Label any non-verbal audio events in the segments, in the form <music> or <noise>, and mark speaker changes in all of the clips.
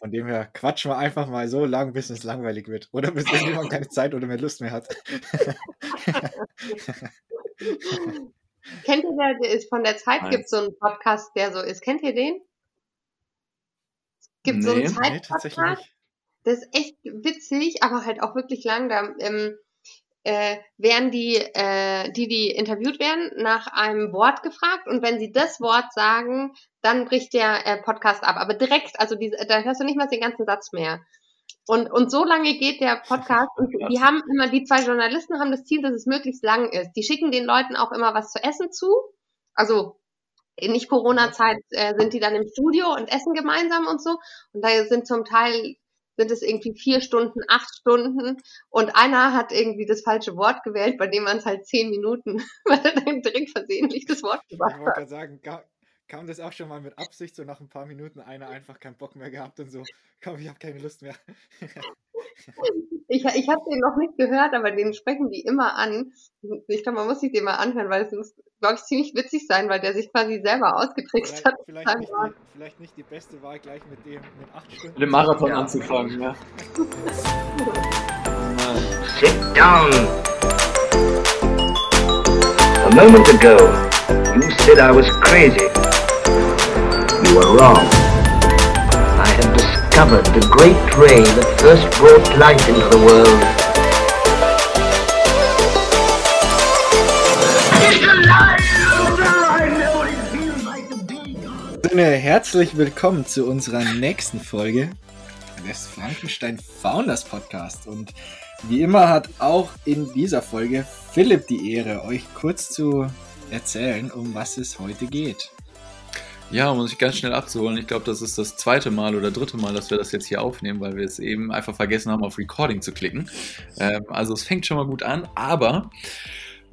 Speaker 1: Von dem her quatschen wir einfach mal so lang, bis es langweilig wird. Oder bis irgendjemand keine <laughs> Zeit oder mehr Lust mehr hat.
Speaker 2: Kennt ihr der, der ist von der Zeit gibt es so einen Podcast, der so ist. Kennt ihr den? Es gibt nee, so einen Zeit-Podcast. Nee, das ist echt witzig, aber halt auch wirklich lang. Da ähm, äh, werden die, äh, die, die interviewt werden, nach einem Wort gefragt und wenn sie das Wort sagen, dann bricht der äh, Podcast ab. Aber direkt, also die, da hörst du nicht mal den ganzen Satz mehr. Und, und so lange geht der Podcast und die haben immer, die zwei Journalisten haben das Ziel, dass es möglichst lang ist. Die schicken den Leuten auch immer was zu essen zu. Also in nicht Corona-Zeit äh, sind die dann im Studio und essen gemeinsam und so. Und da sind zum Teil sind es irgendwie vier Stunden, acht Stunden und einer hat irgendwie das falsche Wort gewählt, bei dem man es halt zehn Minuten, <laughs> weil er dann direkt versehentlich das Wort
Speaker 1: gemacht hat. Ich wollte sagen, kam das auch schon mal mit Absicht, so nach ein paar Minuten einer einfach keinen Bock mehr gehabt und so, komm, ich habe keine Lust mehr. <laughs>
Speaker 2: ich ich habe den noch nicht gehört, aber den sprechen die immer an. Ich glaube, man muss sich den mal anhören, weil es muss, glaube ich, ziemlich witzig sein, weil der sich quasi selber ausgetrickst
Speaker 1: vielleicht,
Speaker 2: hat.
Speaker 1: Vielleicht nicht, die, vielleicht nicht, die, beste Wahl, gleich mit dem mit acht Stunden. Mit
Speaker 3: dem Marathon ja. anzufangen, ja. <laughs>
Speaker 4: Sit down. A moment ago, you said I was crazy. You were wrong. I have discovered the great ray that first brought light into the world.
Speaker 1: Herzlich willkommen zu unserer nächsten Folge des Frankenstein Founders Podcast. Und wie immer hat auch in dieser Folge Philipp die Ehre, euch kurz zu erzählen, um was es heute geht.
Speaker 3: Ja, um sich ganz schnell abzuholen, ich glaube, das ist das zweite Mal oder dritte Mal, dass wir das jetzt hier aufnehmen, weil wir es eben einfach vergessen haben, auf Recording zu klicken. Ähm, also es fängt schon mal gut an, aber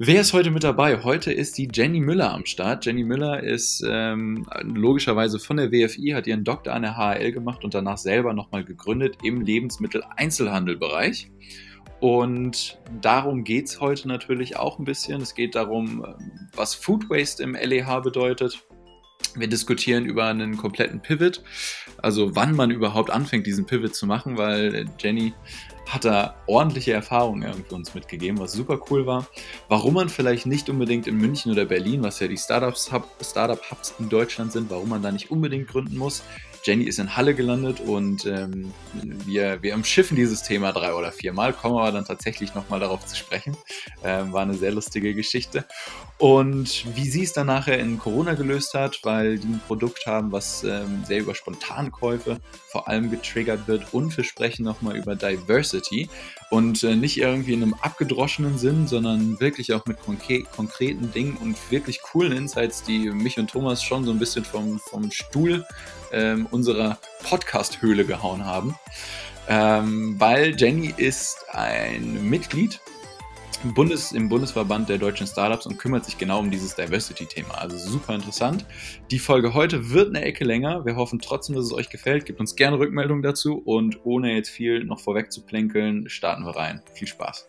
Speaker 3: Wer ist heute mit dabei? Heute ist die Jenny Müller am Start. Jenny Müller ist ähm, logischerweise von der WFI, hat ihren Doktor an der HL gemacht und danach selber nochmal gegründet im Lebensmittel-Einzelhandelbereich. Und darum geht es heute natürlich auch ein bisschen. Es geht darum, was Food Waste im LEH bedeutet, wir diskutieren über einen kompletten Pivot, also wann man überhaupt anfängt, diesen Pivot zu machen, weil Jenny hat da ordentliche Erfahrungen irgendwie uns mitgegeben, was super cool war. Warum man vielleicht nicht unbedingt in München oder Berlin, was ja die Startup-Hubs Startup in Deutschland sind, warum man da nicht unbedingt gründen muss. Jenny ist in Halle gelandet und ähm, wir, wir umschiffen dieses Thema drei oder viermal, kommen aber dann tatsächlich nochmal darauf zu sprechen. Ähm, war eine sehr lustige Geschichte. Und wie sie es dann nachher in Corona gelöst hat, weil die ein Produkt haben, was ähm, sehr über Spontankäufe vor allem getriggert wird und wir sprechen nochmal über Diversity und äh, nicht irgendwie in einem abgedroschenen Sinn, sondern wirklich auch mit konkre konkreten Dingen und wirklich coolen Insights, die mich und Thomas schon so ein bisschen vom, vom Stuhl ähm, unserer Podcast-Höhle gehauen haben. Ähm, weil Jenny ist ein Mitglied im, Bundes, im Bundesverband der deutschen Startups und kümmert sich genau um dieses Diversity-Thema. Also super interessant. Die Folge heute wird eine Ecke länger. Wir hoffen trotzdem, dass es euch gefällt. Gebt uns gerne Rückmeldung dazu und ohne jetzt viel noch vorweg zu plänkeln, starten wir rein. Viel Spaß.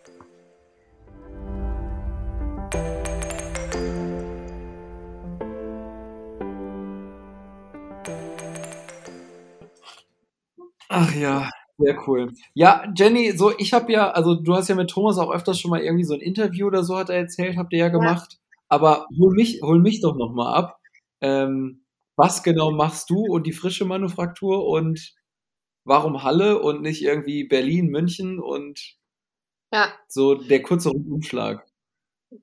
Speaker 3: Ach ja, sehr cool. Ja, Jenny, so ich habe ja, also du hast ja mit Thomas auch öfters schon mal irgendwie so ein Interview oder so hat er erzählt, habt ihr ja gemacht. Ja. Aber hol mich, hol mich doch noch mal ab. Ähm, was genau machst du und die frische Manufaktur und warum Halle und nicht irgendwie Berlin, München und ja. so der kurze Umschlag?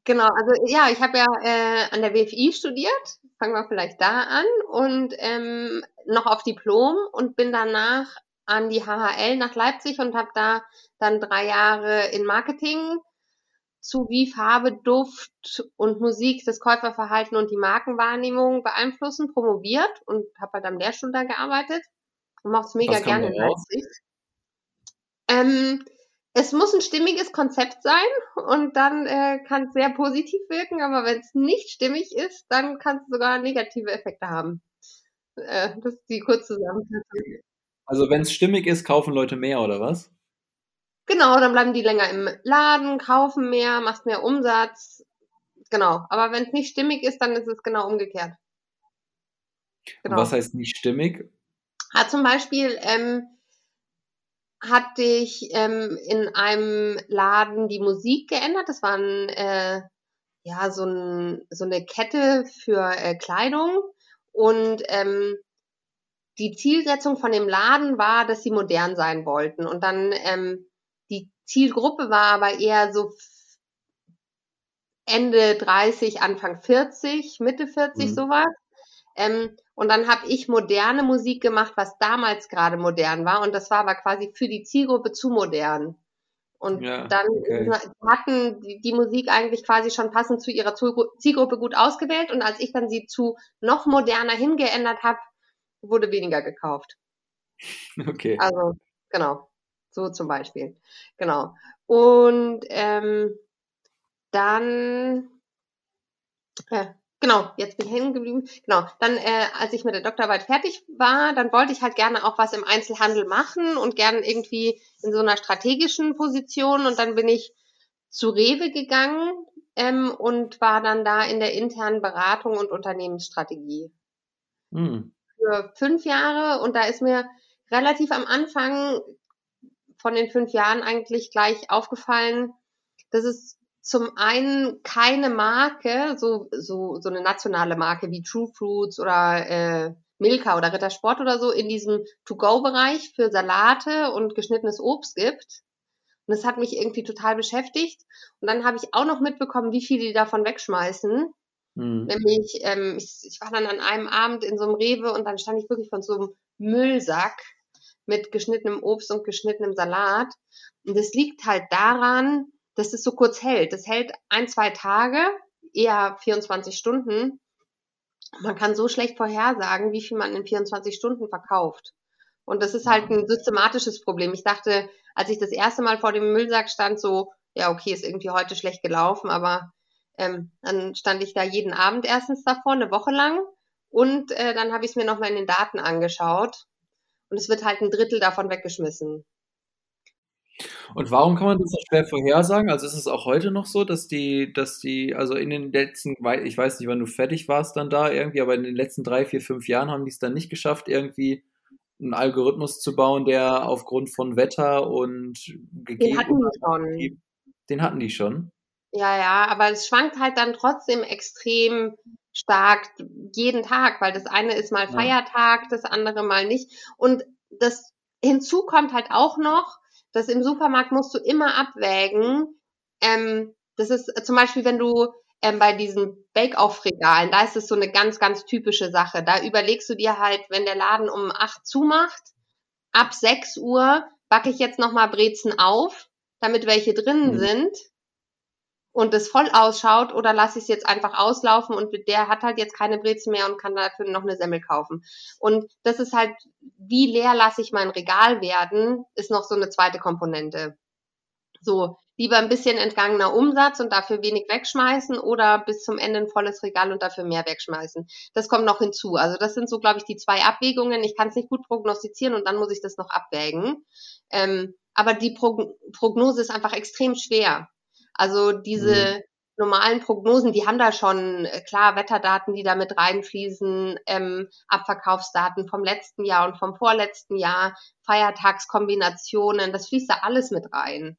Speaker 2: Genau, also ja, ich habe ja äh, an der WFI studiert, fangen wir vielleicht da an und ähm, noch auf Diplom und bin danach an die HHL nach Leipzig und habe da dann drei Jahre in Marketing zu wie Farbe, Duft und Musik das Käuferverhalten und die Markenwahrnehmung beeinflussen, promoviert und habe halt am Lehrstuhl da gearbeitet und mache es mega gerne in Leipzig. Ähm, es muss ein stimmiges Konzept sein und dann äh, kann es sehr positiv wirken, aber wenn es nicht stimmig ist, dann kann es sogar negative Effekte haben. Äh, das ist die kurze Zusammenfassung.
Speaker 3: Also wenn es stimmig ist, kaufen Leute mehr oder was?
Speaker 2: Genau, dann bleiben die länger im Laden, kaufen mehr, machst mehr Umsatz. Genau. Aber wenn es nicht stimmig ist, dann ist es genau umgekehrt.
Speaker 3: Genau. was heißt nicht stimmig?
Speaker 2: Ah, zum Beispiel ähm, hatte ich ähm, in einem Laden die Musik geändert. Das war ein, äh, ja, so, ein, so eine Kette für äh, Kleidung. Und ähm, die Zielsetzung von dem Laden war, dass sie modern sein wollten. Und dann ähm, die Zielgruppe war aber eher so Ende 30, Anfang 40, Mitte 40, mhm. sowas. Ähm, und dann habe ich moderne Musik gemacht, was damals gerade modern war. Und das war aber quasi für die Zielgruppe zu modern. Und ja, dann okay. hatten die, die, Musik eigentlich quasi schon passend zu ihrer Zielgruppe gut ausgewählt. Und als ich dann sie zu noch moderner hingeändert habe, wurde weniger gekauft.
Speaker 3: Okay.
Speaker 2: Also, genau. So zum Beispiel. Genau. Und ähm, dann, äh, genau, jetzt bin ich hängen geblieben. Genau, dann, äh, als ich mit der Doktorarbeit fertig war, dann wollte ich halt gerne auch was im Einzelhandel machen und gerne irgendwie in so einer strategischen Position. Und dann bin ich zu Rewe gegangen ähm, und war dann da in der internen Beratung und Unternehmensstrategie. Hm. Für fünf Jahre und da ist mir relativ am Anfang von den fünf Jahren eigentlich gleich aufgefallen, dass es zum einen keine Marke, so, so, so eine nationale Marke wie True Fruits oder äh, Milka oder Rittersport oder so in diesem To-Go-Bereich für Salate und geschnittenes Obst gibt. Und das hat mich irgendwie total beschäftigt. Und dann habe ich auch noch mitbekommen, wie viele die davon wegschmeißen. Mhm. Nämlich, ähm, ich, ich war dann an einem Abend in so einem Rewe und dann stand ich wirklich von so einem Müllsack mit geschnittenem Obst und geschnittenem Salat. Und das liegt halt daran, dass es so kurz hält. Das hält ein, zwei Tage, eher 24 Stunden. Man kann so schlecht vorhersagen, wie viel man in 24 Stunden verkauft. Und das ist halt ein systematisches Problem. Ich dachte, als ich das erste Mal vor dem Müllsack stand, so, ja, okay, ist irgendwie heute schlecht gelaufen, aber ähm, dann stand ich da jeden Abend erstens davor, eine Woche lang. Und äh, dann habe ich es mir nochmal in den Daten angeschaut. Und es wird halt ein Drittel davon weggeschmissen.
Speaker 3: Und warum kann man das so schwer vorhersagen? Also ist es auch heute noch so, dass die, dass die, also in den letzten, ich weiß nicht, wann du fertig warst dann da irgendwie, aber in den letzten drei, vier, fünf Jahren haben die es dann nicht geschafft, irgendwie einen Algorithmus zu bauen, der aufgrund von Wetter und
Speaker 2: gegeben. Den hatten die schon.
Speaker 3: Den hatten die schon.
Speaker 2: Ja, ja, aber es schwankt halt dann trotzdem extrem stark jeden Tag, weil das eine ist mal Feiertag, das andere mal nicht. Und das hinzu kommt halt auch noch, dass im Supermarkt musst du immer abwägen. Ähm, das ist zum Beispiel, wenn du ähm, bei diesen Bake-Off-Regalen, da ist es so eine ganz, ganz typische Sache. Da überlegst du dir halt, wenn der Laden um acht zumacht, ab sechs Uhr backe ich jetzt nochmal Brezen auf, damit welche drinnen mhm. sind und es voll ausschaut oder lasse ich es jetzt einfach auslaufen und der hat halt jetzt keine Brezen mehr und kann dafür noch eine Semmel kaufen. Und das ist halt, wie leer lasse ich mein Regal werden, ist noch so eine zweite Komponente. So, lieber ein bisschen entgangener Umsatz und dafür wenig wegschmeißen oder bis zum Ende ein volles Regal und dafür mehr wegschmeißen. Das kommt noch hinzu. Also das sind so, glaube ich, die zwei Abwägungen. Ich kann es nicht gut prognostizieren und dann muss ich das noch abwägen. Ähm, aber die Prognose ist einfach extrem schwer. Also diese mhm. normalen Prognosen, die haben da schon äh, klar Wetterdaten, die da mit reinfließen, ähm, Abverkaufsdaten vom letzten Jahr und vom vorletzten Jahr, Feiertagskombinationen, das fließt da alles mit rein.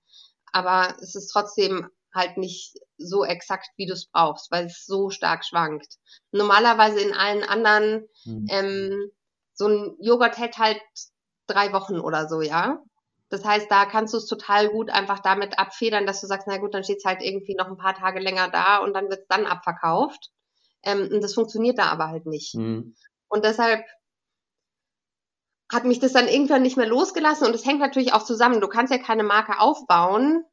Speaker 2: Aber es ist trotzdem halt nicht so exakt, wie du es brauchst, weil es so stark schwankt. Normalerweise in allen anderen, mhm. ähm, so ein Joghurt hält halt drei Wochen oder so, ja. Das heißt, da kannst du es total gut einfach damit abfedern, dass du sagst, na gut, dann steht es halt irgendwie noch ein paar Tage länger da und dann wird es dann abverkauft. Ähm, und das funktioniert da aber halt nicht. Mhm. Und deshalb hat mich das dann irgendwann nicht mehr losgelassen und es hängt natürlich auch zusammen. Du kannst ja keine Marke aufbauen,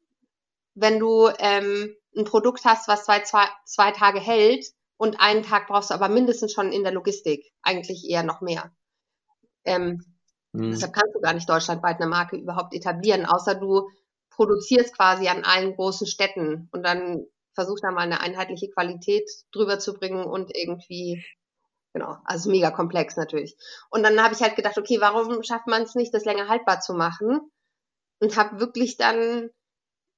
Speaker 2: wenn du ähm, ein Produkt hast, was zwei, zwei, zwei Tage hält und einen Tag brauchst du aber mindestens schon in der Logistik, eigentlich eher noch mehr. Ähm, Mhm. Deshalb kannst du gar nicht deutschlandweit eine Marke überhaupt etablieren, außer du produzierst quasi an allen großen Städten und dann versuch da mal eine einheitliche Qualität drüber zu bringen und irgendwie, genau, also mega komplex natürlich. Und dann habe ich halt gedacht, okay, warum schafft man es nicht, das länger haltbar zu machen? Und habe wirklich dann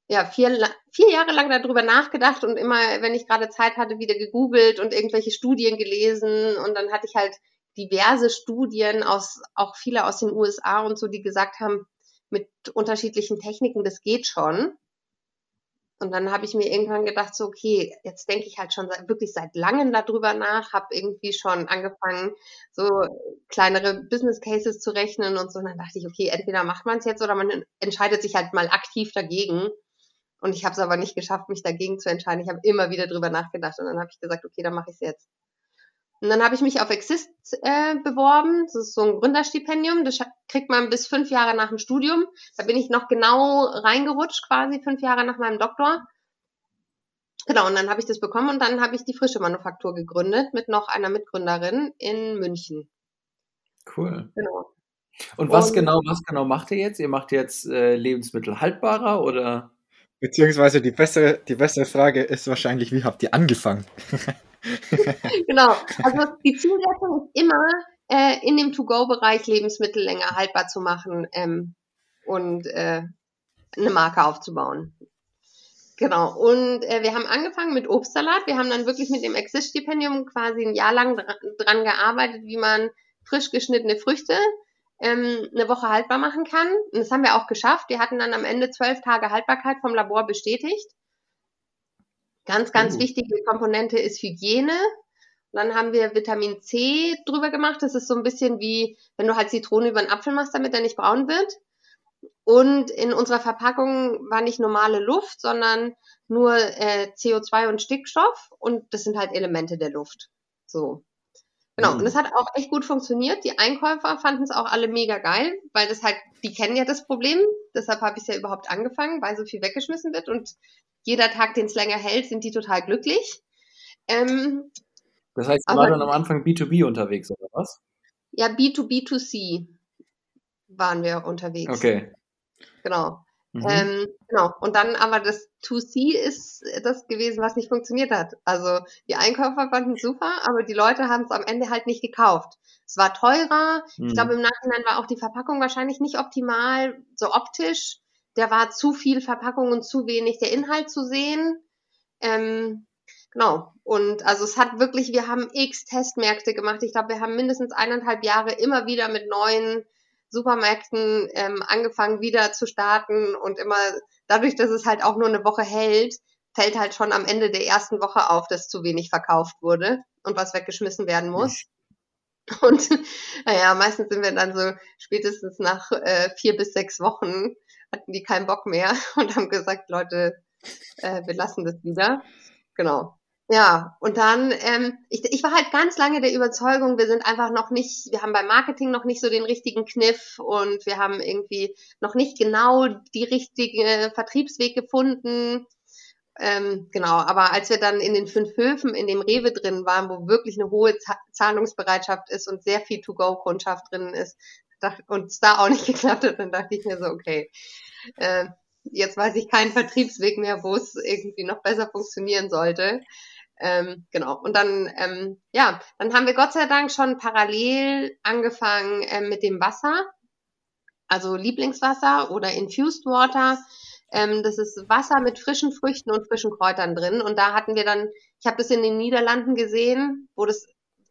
Speaker 2: ja, vier, vier Jahre lang darüber nachgedacht und immer, wenn ich gerade Zeit hatte, wieder gegoogelt und irgendwelche Studien gelesen und dann hatte ich halt diverse Studien aus, auch viele aus den USA und so, die gesagt haben, mit unterschiedlichen Techniken, das geht schon. Und dann habe ich mir irgendwann gedacht, so, okay, jetzt denke ich halt schon seit, wirklich seit langem darüber nach, habe irgendwie schon angefangen, so kleinere Business Cases zu rechnen und so. Und dann dachte ich, okay, entweder macht man es jetzt oder man entscheidet sich halt mal aktiv dagegen. Und ich habe es aber nicht geschafft, mich dagegen zu entscheiden. Ich habe immer wieder drüber nachgedacht und dann habe ich gesagt, okay, dann mache ich es jetzt. Und dann habe ich mich auf Exist äh, beworben. Das ist so ein Gründerstipendium. Das kriegt man bis fünf Jahre nach dem Studium. Da bin ich noch genau reingerutscht, quasi fünf Jahre nach meinem Doktor. Genau, und dann habe ich das bekommen und dann habe ich die frische Manufaktur gegründet mit noch einer Mitgründerin in München.
Speaker 3: Cool. Genau. Und was und, genau, was genau macht ihr jetzt? Ihr macht jetzt äh, Lebensmittel haltbarer oder?
Speaker 1: Beziehungsweise die bessere, die bessere Frage ist wahrscheinlich, wie habt ihr angefangen? <laughs> <laughs>
Speaker 2: genau. Also die Zielsetzung ist immer, äh, in dem To-Go-Bereich Lebensmittel länger haltbar zu machen ähm, und äh, eine Marke aufzubauen. Genau. Und äh, wir haben angefangen mit Obstsalat. Wir haben dann wirklich mit dem Exist-Stipendium quasi ein Jahr lang dran, dran gearbeitet, wie man frisch geschnittene Früchte ähm, eine Woche haltbar machen kann. Und das haben wir auch geschafft. Wir hatten dann am Ende zwölf Tage Haltbarkeit vom Labor bestätigt. Ganz, ganz uh. wichtige Komponente ist Hygiene. Und dann haben wir Vitamin C drüber gemacht. Das ist so ein bisschen wie, wenn du halt Zitrone über einen Apfel machst, damit er nicht braun wird. Und in unserer Verpackung war nicht normale Luft, sondern nur äh, CO2 und Stickstoff. Und das sind halt Elemente der Luft. So. Genau, und das hat auch echt gut funktioniert. Die Einkäufer fanden es auch alle mega geil, weil das halt, die kennen ja das Problem. Deshalb habe ich es ja überhaupt angefangen, weil so viel weggeschmissen wird. Und jeder Tag, den es länger hält, sind die total glücklich. Ähm,
Speaker 3: das heißt, du warst dann am Anfang B2B unterwegs, oder was?
Speaker 2: Ja, B2B2C waren wir unterwegs.
Speaker 3: Okay.
Speaker 2: Genau. Mhm. Ähm, genau. Und dann aber das 2C ist das gewesen, was nicht funktioniert hat. Also die Einkäufer fanden es super, aber die Leute haben es am Ende halt nicht gekauft. Es war teurer. Mhm. Ich glaube, im Nachhinein war auch die Verpackung wahrscheinlich nicht optimal, so optisch. Der war zu viel Verpackung und zu wenig der Inhalt zu sehen. Ähm, genau. Und also es hat wirklich, wir haben x Testmärkte gemacht. Ich glaube, wir haben mindestens eineinhalb Jahre immer wieder mit neuen Supermärkten ähm, angefangen wieder zu starten und immer dadurch, dass es halt auch nur eine Woche hält, fällt halt schon am Ende der ersten Woche auf, dass zu wenig verkauft wurde und was weggeschmissen werden muss. <laughs> Und naja, meistens sind wir dann so spätestens nach äh, vier bis sechs Wochen hatten die keinen Bock mehr <laughs> und haben gesagt, Leute, äh, wir lassen das wieder. Genau. Ja, und dann, ähm, ich, ich war halt ganz lange der Überzeugung, wir sind einfach noch nicht, wir haben beim Marketing noch nicht so den richtigen Kniff und wir haben irgendwie noch nicht genau die richtige Vertriebsweg gefunden. Ähm, genau, aber als wir dann in den fünf Höfen in dem Rewe drin waren, wo wirklich eine hohe Zahlungsbereitschaft ist und sehr viel To-Go-Kundschaft drin ist, und es da auch nicht <laughs> geklappt hat, dann dachte ich mir so, okay, äh, jetzt weiß ich keinen Vertriebsweg mehr, wo es irgendwie noch besser funktionieren sollte. Ähm, genau. Und dann, ähm, ja, dann haben wir Gott sei Dank schon parallel angefangen ähm, mit dem Wasser, also Lieblingswasser oder Infused Water. Ähm, das ist Wasser mit frischen Früchten und frischen Kräutern drin. Und da hatten wir dann, ich habe das in den Niederlanden gesehen, wo das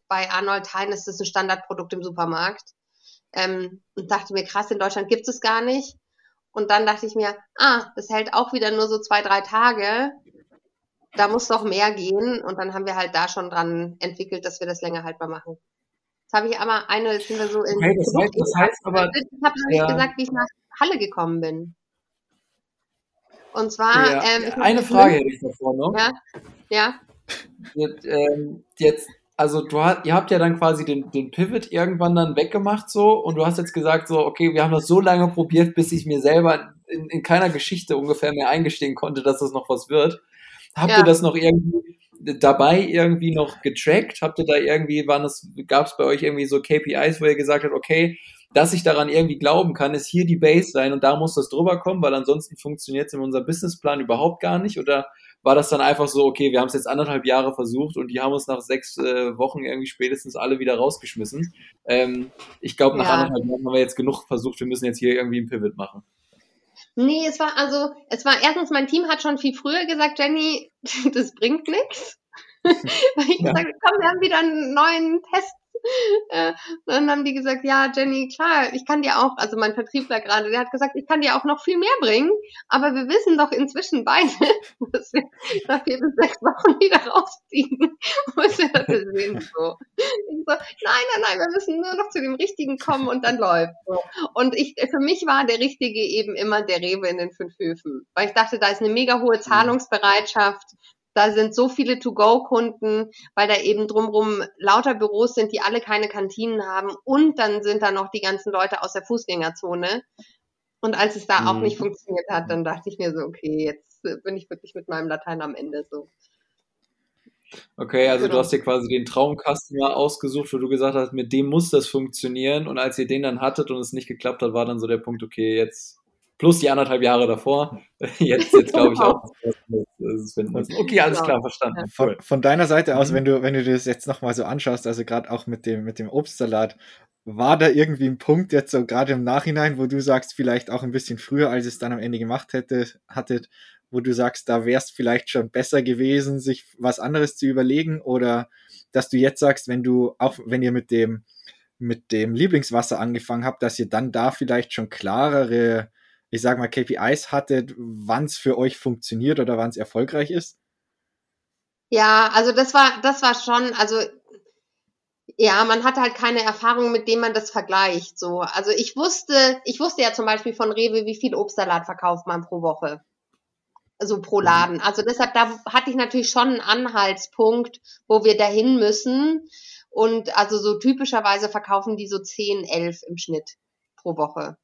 Speaker 2: bei Arnold Hein ist das ein Standardprodukt im Supermarkt. Ähm, und dachte mir, krass, in Deutschland gibt es gar nicht. Und dann dachte ich mir, ah, das hält auch wieder nur so zwei, drei Tage da muss doch mehr gehen. Und dann haben wir halt da schon dran entwickelt, dass wir das länger haltbar machen. Jetzt habe ich aber eine, jetzt sind wir so in.
Speaker 3: Okay, das, heißt, das heißt aber.
Speaker 2: Ich habe noch nicht ja. gesagt, wie ich nach Halle gekommen bin. Und zwar.
Speaker 3: Ja, ähm, eine Frage hätte ich davor noch.
Speaker 2: Ja. Ja.
Speaker 3: Jetzt, ähm, jetzt also du hast, ihr habt ja dann quasi den, den Pivot irgendwann dann weggemacht so und du hast jetzt gesagt so, okay, wir haben das so lange probiert, bis ich mir selber in, in keiner Geschichte ungefähr mehr eingestehen konnte, dass das noch was wird. Habt ja. ihr das noch irgendwie dabei irgendwie noch getrackt? Habt ihr da irgendwie, waren es, gab es bei euch irgendwie so KPIs, wo ihr gesagt habt, okay, dass ich daran irgendwie glauben kann, ist hier die Baseline und da muss das drüber kommen, weil ansonsten funktioniert es in unserem Businessplan überhaupt gar nicht? Oder war das dann einfach so, okay, wir haben es jetzt anderthalb Jahre versucht und die haben uns nach sechs äh, Wochen irgendwie spätestens alle wieder rausgeschmissen? Ähm, ich glaube, nach ja. anderthalb Jahren haben wir jetzt genug versucht, wir müssen jetzt hier irgendwie einen Pivot machen.
Speaker 2: Nee, es war also, es war erstens, mein Team hat schon viel früher gesagt, Jenny, <laughs> das bringt nichts. <laughs> Weil ich ja. gesagt komm, wir haben wieder einen neuen Test <laughs> äh, dann haben die gesagt, ja, Jenny, klar, ich kann dir auch, also mein Vertriebler gerade, der hat gesagt, ich kann dir auch noch viel mehr bringen, aber wir wissen doch inzwischen beide, <laughs> dass wir nach vier bis sechs Wochen wieder rausziehen. <laughs> Muss ja das sehen, so. Ich so, nein, nein, nein, wir müssen nur noch zu dem Richtigen kommen und dann läuft. Und ich, für mich war der Richtige eben immer der Rewe in den fünf Höfen, weil ich dachte, da ist eine mega hohe mhm. Zahlungsbereitschaft da sind so viele To-Go-Kunden, weil da eben drumrum lauter Büros sind, die alle keine Kantinen haben. Und dann sind da noch die ganzen Leute aus der Fußgängerzone. Und als es da mhm. auch nicht funktioniert hat, dann dachte ich mir so, okay, jetzt bin ich wirklich mit meinem Latein am Ende so.
Speaker 3: Okay, also genau. du hast dir quasi den Traumcustomer ausgesucht, wo du gesagt hast, mit dem muss das funktionieren. Und als ihr den dann hattet und es nicht geklappt hat, war dann so der Punkt, okay, jetzt plus die anderthalb Jahre davor. <laughs> Jetzt, jetzt glaube ich auch, dass es finden müssen. Okay, alles klar, verstanden.
Speaker 1: Von, von deiner Seite aus, mhm. wenn du, wenn du das jetzt nochmal so anschaust, also gerade auch mit dem, mit dem Obstsalat, war da irgendwie ein Punkt jetzt so gerade im Nachhinein, wo du sagst, vielleicht auch ein bisschen früher, als es dann am Ende gemacht hätte, hattet, wo du sagst, da wäre es vielleicht schon besser gewesen, sich was anderes zu überlegen oder dass du jetzt sagst, wenn du, auch wenn ihr mit dem, mit dem Lieblingswasser angefangen habt, dass ihr dann da vielleicht schon klarere ich sag mal, KPIs hattet, wann es für euch funktioniert oder wann es erfolgreich ist?
Speaker 2: Ja, also das war, das war schon, also ja, man hatte halt keine Erfahrung, mit dem man das vergleicht. So, also ich wusste, ich wusste ja zum Beispiel von Rewe, wie viel Obstsalat verkauft man pro Woche, also pro mhm. Laden. Also deshalb da hatte ich natürlich schon einen Anhaltspunkt, wo wir dahin müssen. Und also so typischerweise verkaufen die so 10, 11 im Schnitt pro Woche.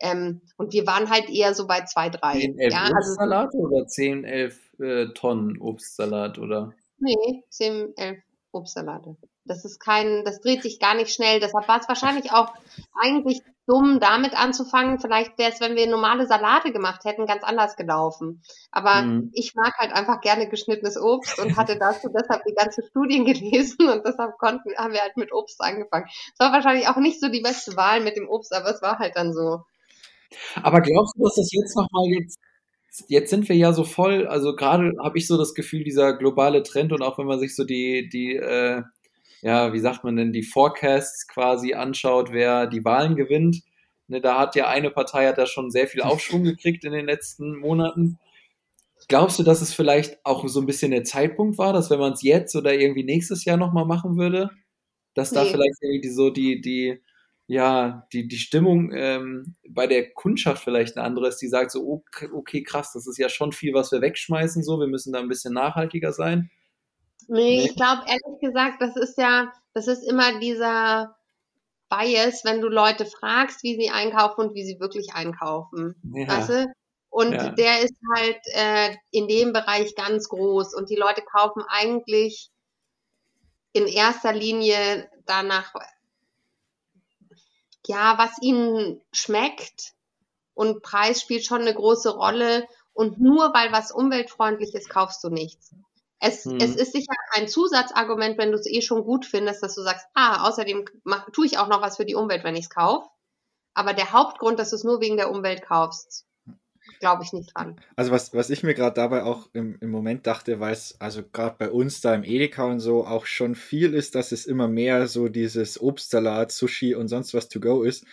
Speaker 2: Ähm, und wir waren halt eher so bei zwei, drei.
Speaker 3: 10, 11 ja, also Obstsalat also, oder 10, 11 äh, Tonnen Obstsalat, oder?
Speaker 2: Nee, 10, 11 Obstsalate. Das ist kein, das dreht sich gar nicht schnell. Deshalb war es wahrscheinlich <laughs> auch eigentlich dumm, damit anzufangen. Vielleicht wäre es, wenn wir normale Salate gemacht hätten, ganz anders gelaufen. Aber mhm. ich mag halt einfach gerne geschnittenes Obst und hatte <laughs> dazu deshalb die ganzen Studien gelesen und deshalb konnten, haben wir halt mit Obst angefangen. Es war wahrscheinlich auch nicht so die beste Wahl mit dem Obst, aber es war halt dann so.
Speaker 3: Aber glaubst du, dass das jetzt nochmal jetzt, jetzt sind wir ja so voll, also gerade habe ich so das Gefühl, dieser globale Trend und auch wenn man sich so die, die, äh, ja, wie sagt man denn, die Forecasts quasi anschaut, wer die Wahlen gewinnt, ne, da hat ja eine Partei hat da schon sehr viel Aufschwung gekriegt in den letzten Monaten. Glaubst du, dass es vielleicht auch so ein bisschen der Zeitpunkt war, dass wenn man es jetzt oder irgendwie nächstes Jahr nochmal machen würde, dass da vielleicht irgendwie so die, die, ja, die, die Stimmung ähm, bei der Kundschaft vielleicht eine andere ist, die sagt so, okay, krass, das ist ja schon viel, was wir wegschmeißen, so, wir müssen da ein bisschen nachhaltiger sein.
Speaker 2: Nee, nee. ich glaube ehrlich gesagt, das ist ja, das ist immer dieser Bias, wenn du Leute fragst, wie sie einkaufen und wie sie wirklich einkaufen. Ja. Weißt du? Und ja. der ist halt äh, in dem Bereich ganz groß und die Leute kaufen eigentlich in erster Linie danach, ja, was ihnen schmeckt und Preis spielt schon eine große Rolle und nur weil was umweltfreundlich ist, kaufst du nichts. Es, hm. es ist sicher ein Zusatzargument, wenn du es eh schon gut findest, dass du sagst, ah, außerdem mach, tue ich auch noch was für die Umwelt, wenn ich es kaufe. Aber der Hauptgrund, dass du es nur wegen der Umwelt kaufst, glaube ich nicht dran.
Speaker 1: Also was, was ich mir gerade dabei auch im, im Moment dachte, weil es also gerade bei uns da im Edeka und so auch schon viel ist, dass es immer mehr so dieses Obstsalat, Sushi und sonst was to go ist.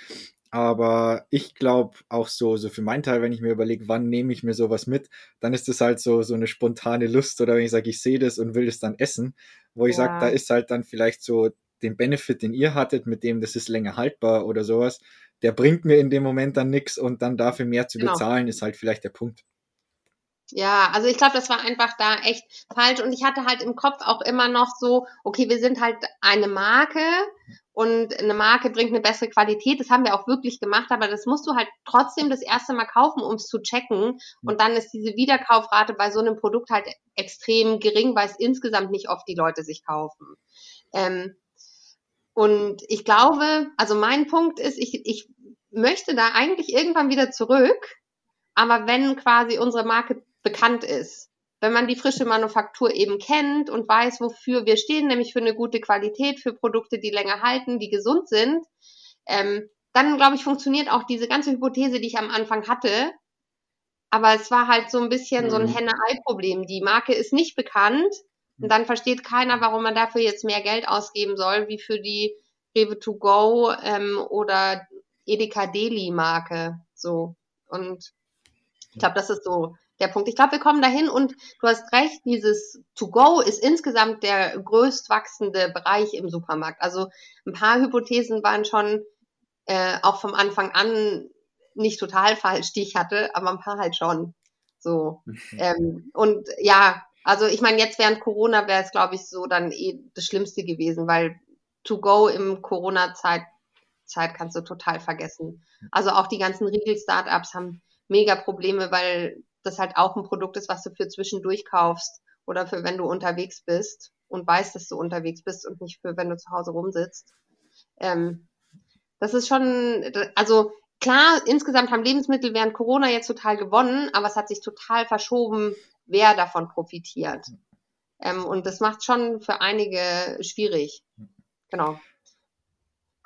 Speaker 1: Aber ich glaube auch so, so für meinen Teil, wenn ich mir überlege, wann nehme ich mir sowas mit, dann ist das halt so, so eine spontane Lust oder wenn ich sage, ich sehe das und will das dann essen, wo ich ja. sage, da ist halt dann vielleicht so den Benefit, den ihr hattet, mit dem das ist länger haltbar oder sowas, der bringt mir in dem Moment dann nichts und dann dafür mehr zu genau. bezahlen, ist halt vielleicht der Punkt.
Speaker 2: Ja, also ich glaube, das war einfach da echt falsch und ich hatte halt im Kopf auch immer noch so, okay, wir sind halt eine Marke und eine Marke bringt eine bessere Qualität. Das haben wir auch wirklich gemacht, aber das musst du halt trotzdem das erste Mal kaufen, um es zu checken. Und dann ist diese Wiederkaufrate bei so einem Produkt halt extrem gering, weil es insgesamt nicht oft die Leute sich kaufen. Ähm, und ich glaube, also mein Punkt ist, ich, ich möchte da eigentlich irgendwann wieder zurück, aber wenn quasi unsere Marke bekannt ist, wenn man die frische Manufaktur eben kennt und weiß, wofür wir stehen, nämlich für eine gute Qualität, für Produkte, die länger halten, die gesund sind, ähm, dann glaube ich, funktioniert auch diese ganze Hypothese, die ich am Anfang hatte. Aber es war halt so ein bisschen mhm. so ein mhm. Henne-Ei-Problem. Die Marke ist nicht bekannt und dann versteht keiner, warum man dafür jetzt mehr Geld ausgeben soll, wie für die Rewe to go ähm, oder Edeka Deli Marke. So. Und ich glaube, das ist so der Punkt. Ich glaube, wir kommen dahin und du hast recht, dieses To-Go ist insgesamt der größt wachsende Bereich im Supermarkt. Also ein paar Hypothesen waren schon äh, auch vom Anfang an nicht total falsch, die ich hatte, aber ein paar halt schon. So. Mhm. Ähm, und ja, also ich meine, jetzt während Corona wäre es, glaube ich, so dann eh das Schlimmste gewesen, weil To-Go im Corona-Zeit Zeit kannst du total vergessen. Also auch die ganzen Riegel-Startups haben mega Probleme, weil das halt auch ein Produkt ist, was du für zwischendurch kaufst oder für wenn du unterwegs bist und weißt, dass du unterwegs bist und nicht für wenn du zu Hause rumsitzt. Ähm, das ist schon, also klar, insgesamt haben Lebensmittel während Corona jetzt total gewonnen, aber es hat sich total verschoben, wer davon profitiert. Ähm, und das macht schon für einige schwierig. Genau.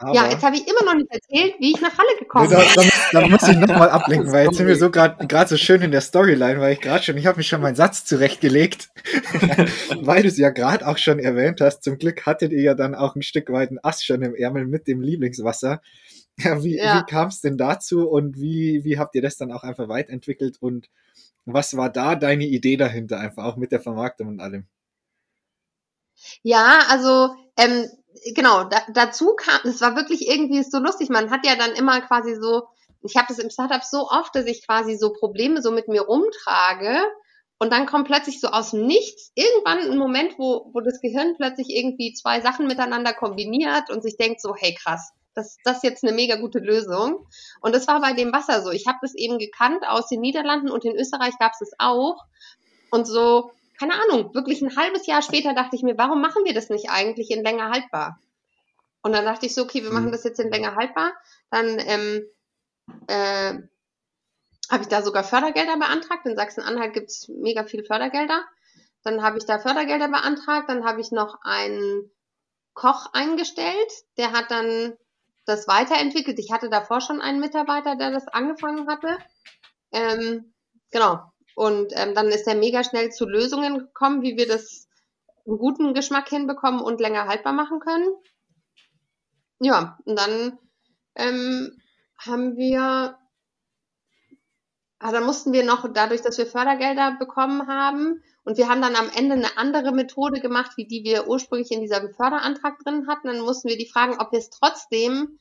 Speaker 2: Aber ja, jetzt habe ich immer noch nicht erzählt, wie ich nach Halle gekommen bin.
Speaker 1: Da, da, da, muss ich nochmal ablenken, weil jetzt sind wir so gerade so schön in der Storyline, weil ich gerade schon, ich habe mich schon meinen Satz zurechtgelegt, <laughs> weil du es ja gerade auch schon erwähnt hast. Zum Glück hattet ihr ja dann auch ein Stück weit einen Ass schon im Ärmel mit dem Lieblingswasser. Ja, wie, ja. wie kam es denn dazu und wie, wie habt ihr das dann auch einfach weiterentwickelt und was war da deine Idee dahinter, einfach auch mit der Vermarktung und allem?
Speaker 2: Ja, also ähm, genau, da, dazu kam, es war wirklich irgendwie so lustig, man hat ja dann immer quasi so, ich habe das im Startup so oft, dass ich quasi so Probleme so mit mir rumtrage und dann kommt plötzlich so aus dem Nichts irgendwann ein Moment, wo, wo das Gehirn plötzlich irgendwie zwei Sachen miteinander kombiniert und sich denkt so, hey krass, das, das ist jetzt eine mega gute Lösung. Und das war bei dem Wasser so. Ich habe das eben gekannt aus den Niederlanden und in Österreich gab es es auch. Und so keine Ahnung, wirklich ein halbes Jahr später dachte ich mir, warum machen wir das nicht eigentlich in länger haltbar? Und dann dachte ich so, okay, wir machen hm. das jetzt in länger haltbar. Dann ähm, äh, habe ich da sogar Fördergelder beantragt. In Sachsen-Anhalt gibt es mega viele Fördergelder. Dann habe ich da Fördergelder beantragt. Dann habe ich noch einen Koch eingestellt. Der hat dann das weiterentwickelt. Ich hatte davor schon einen Mitarbeiter, der das angefangen hatte. Ähm, genau. Und ähm, dann ist er mega schnell zu Lösungen gekommen, wie wir das einen guten Geschmack hinbekommen und länger haltbar machen können. Ja, und dann ähm, haben wir, also mussten wir noch, dadurch, dass wir Fördergelder bekommen haben, und wir haben dann am Ende eine andere Methode gemacht, wie die wir ursprünglich in diesem Förderantrag drin hatten. Dann mussten wir die fragen, ob wir es trotzdem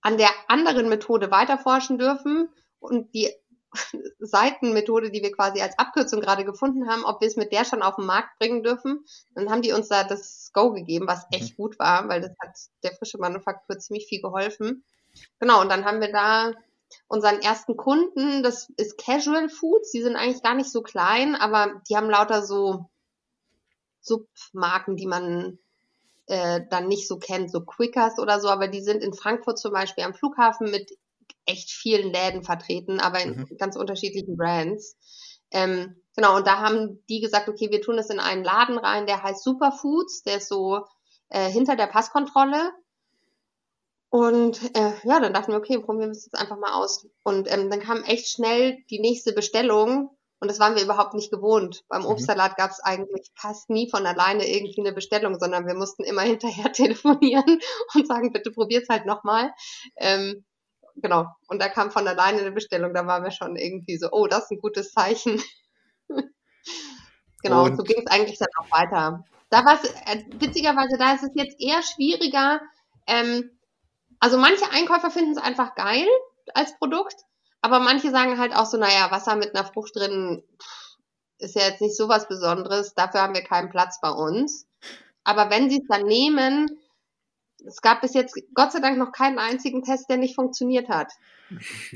Speaker 2: an der anderen Methode weiterforschen dürfen und die <laughs> Seitenmethode, die wir quasi als Abkürzung gerade gefunden haben, ob wir es mit der schon auf den Markt bringen dürfen. Dann haben die uns da das Go gegeben, was echt mhm. gut war, weil das hat der frische Manufaktur ziemlich viel geholfen. Genau, und dann haben wir da unseren ersten Kunden, das ist Casual Foods, die sind eigentlich gar nicht so klein, aber die haben lauter so Submarken, die man äh, dann nicht so kennt, so Quickers oder so, aber die sind in Frankfurt zum Beispiel am Flughafen mit echt vielen Läden vertreten, aber in mhm. ganz unterschiedlichen Brands. Ähm, genau, und da haben die gesagt, okay, wir tun es in einen Laden rein, der heißt Superfoods, der ist so äh, hinter der Passkontrolle. Und äh, ja, dann dachten wir, okay, probieren wir es jetzt einfach mal aus. Und ähm, dann kam echt schnell die nächste Bestellung und das waren wir überhaupt nicht gewohnt. Beim mhm. Obstsalat gab es eigentlich fast nie von alleine irgendwie eine Bestellung, sondern wir mussten immer <laughs> hinterher telefonieren und sagen, bitte probiert's halt nochmal. Ähm, genau. Und da kam von alleine eine Bestellung, da waren wir schon irgendwie so, oh, das ist ein gutes Zeichen. <laughs> genau, und so ging es eigentlich dann auch weiter. Da war es, äh, witzigerweise, da ist es jetzt eher schwieriger. Ähm, also manche Einkäufer finden es einfach geil als Produkt, aber manche sagen halt auch so, naja, Wasser mit einer Frucht drin ist ja jetzt nicht so was Besonderes, dafür haben wir keinen Platz bei uns. Aber wenn sie es dann nehmen, es gab bis jetzt Gott sei Dank noch keinen einzigen Test, der nicht funktioniert hat.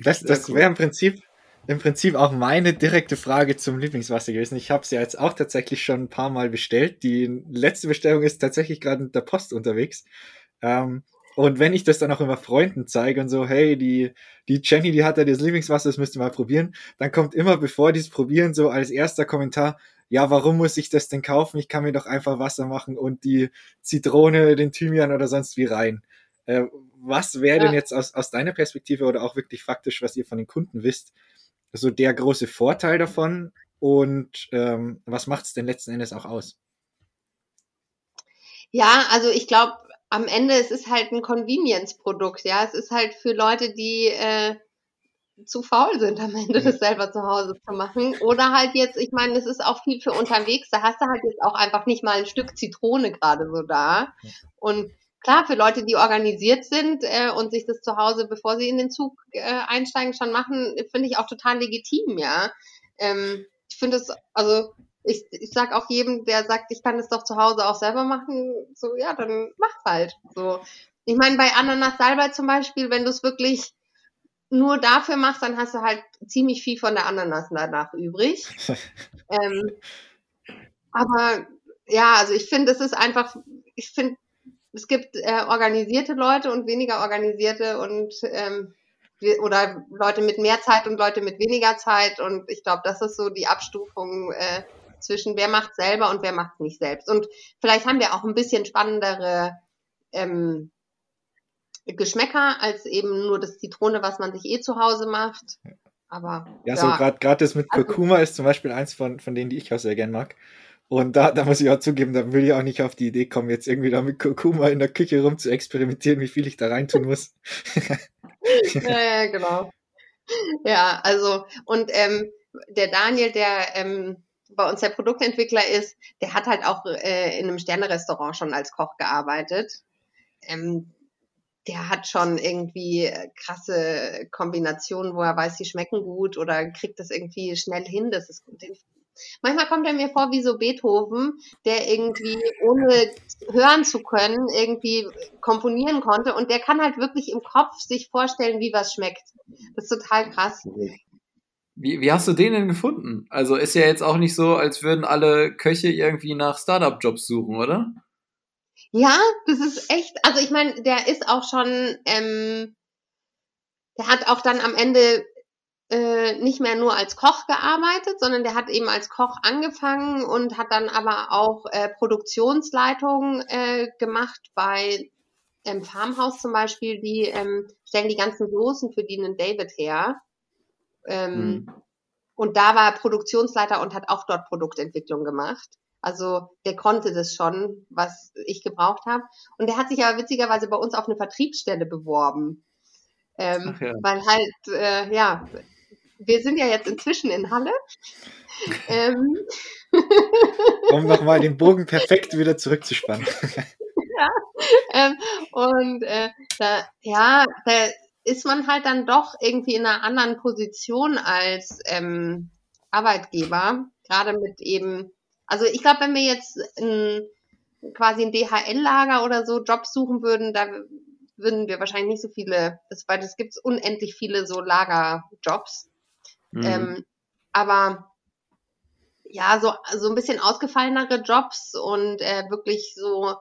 Speaker 1: Das, das wäre im Prinzip, im Prinzip auch meine direkte Frage zum Lieblingswasser gewesen. Ich habe es ja jetzt auch tatsächlich schon ein paar Mal bestellt. Die letzte Bestellung ist tatsächlich gerade mit der Post unterwegs. Ähm, und wenn ich das dann auch immer Freunden zeige und so, hey, die, die Jenny, die hat da das Lieblingswasser, das müsst ihr mal probieren, dann kommt immer, bevor die es probieren, so als erster Kommentar, ja, warum muss ich das denn kaufen? Ich kann mir doch einfach Wasser machen und die Zitrone, den Thymian oder sonst wie rein. Äh, was wäre ja. denn jetzt aus, aus deiner Perspektive oder auch wirklich faktisch, was ihr von den Kunden wisst, so der große Vorteil davon und ähm, was macht es denn letzten Endes auch aus?
Speaker 2: Ja, also ich glaube, am Ende, es ist halt ein Convenience-Produkt, ja. Es ist halt für Leute, die äh, zu faul sind, am Ende das selber zu Hause zu machen. Oder halt jetzt, ich meine, es ist auch viel für unterwegs, da hast du halt jetzt auch einfach nicht mal ein Stück Zitrone gerade so da. Und klar, für Leute, die organisiert sind äh, und sich das zu Hause, bevor sie in den Zug äh, einsteigen, schon machen, finde ich auch total legitim, ja. Ähm, ich finde es, also ich, ich sag auch jedem, der sagt, ich kann es doch zu Hause auch selber machen, so ja, dann mach's halt. So. Ich meine, bei Ananas Salbei zum Beispiel, wenn du es wirklich nur dafür machst, dann hast du halt ziemlich viel von der Ananas danach übrig. <laughs> ähm, aber ja, also ich finde, es ist einfach, ich finde, es gibt äh, organisierte Leute und weniger organisierte und ähm, oder Leute mit mehr Zeit und Leute mit weniger Zeit und ich glaube, das ist so die Abstufung äh, zwischen wer macht selber und wer macht nicht selbst. Und vielleicht haben wir auch ein bisschen spannendere ähm, Geschmäcker als eben nur das Zitrone, was man sich eh zu Hause macht. Aber
Speaker 1: ja, ja. so gerade das mit also Kurkuma also, ist zum Beispiel eins von, von denen, die ich auch sehr gern mag. Und da, da muss ich auch zugeben, da will ich auch nicht auf die Idee kommen, jetzt irgendwie da mit Kurkuma in der Küche rum zu experimentieren, wie viel ich da reintun muss. <laughs>
Speaker 2: ja, ja, genau. Ja, also, und ähm, der Daniel, der ähm, bei uns der Produktentwickler ist, der hat halt auch äh, in einem Sternerestaurant schon als Koch gearbeitet. Ähm, der hat schon irgendwie äh, krasse Kombinationen, wo er weiß, die schmecken gut oder kriegt das irgendwie schnell hin. Das ist gut. Manchmal kommt er mir vor wie so Beethoven, der irgendwie ohne hören zu können irgendwie komponieren konnte und der kann halt wirklich im Kopf sich vorstellen, wie was schmeckt. Das ist total krass.
Speaker 3: Wie, wie hast du den denn gefunden? Also ist ja jetzt auch nicht so, als würden alle Köche irgendwie nach Startup-Jobs suchen, oder?
Speaker 2: Ja, das ist echt, also ich meine, der ist auch schon, ähm, der hat auch dann am Ende äh, nicht mehr nur als Koch gearbeitet, sondern der hat eben als Koch angefangen und hat dann aber auch äh, Produktionsleitung äh, gemacht bei ähm, Farmhaus zum Beispiel. Die ähm, stellen die ganzen Soßen für Dean David her. Ähm, mhm. Und da war er Produktionsleiter und hat auch dort Produktentwicklung gemacht. Also der konnte das schon, was ich gebraucht habe. Und der hat sich aber witzigerweise bei uns auf eine Vertriebsstelle beworben. Ähm, ja. Weil halt, äh, ja, wir sind ja jetzt inzwischen in Halle. <laughs> ähm.
Speaker 1: Um nochmal den Bogen perfekt wieder zurückzuspannen. <laughs>
Speaker 2: ja, ähm, und äh, da, ja, da ist man halt dann doch irgendwie in einer anderen Position als ähm, Arbeitgeber, gerade mit eben also ich glaube, wenn wir jetzt ein, quasi ein DHL-Lager oder so Jobs suchen würden, da würden wir wahrscheinlich nicht so viele, weil es gibt unendlich viele so Lagerjobs. Mhm. Ähm, aber ja, so, so ein bisschen ausgefallenere Jobs und äh, wirklich so,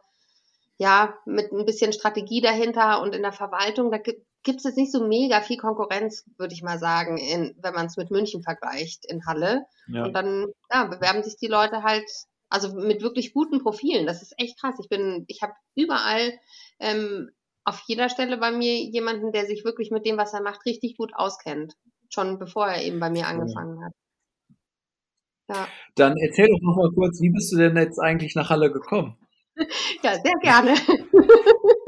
Speaker 2: ja, mit ein bisschen Strategie dahinter und in der Verwaltung, da gibt es jetzt nicht so mega viel Konkurrenz, würde ich mal sagen, in, wenn man es mit München vergleicht in Halle. Ja. Und dann ja, bewerben sich die Leute halt, also mit wirklich guten Profilen. Das ist echt krass. Ich bin, ich habe überall ähm, auf jeder Stelle bei mir jemanden, der sich wirklich mit dem, was er macht, richtig gut auskennt. Schon bevor er eben bei mir angefangen hat.
Speaker 3: Ja. Dann erzähl doch noch mal kurz, wie bist du denn jetzt eigentlich nach Halle gekommen? <laughs>
Speaker 2: ja, sehr gerne. <laughs>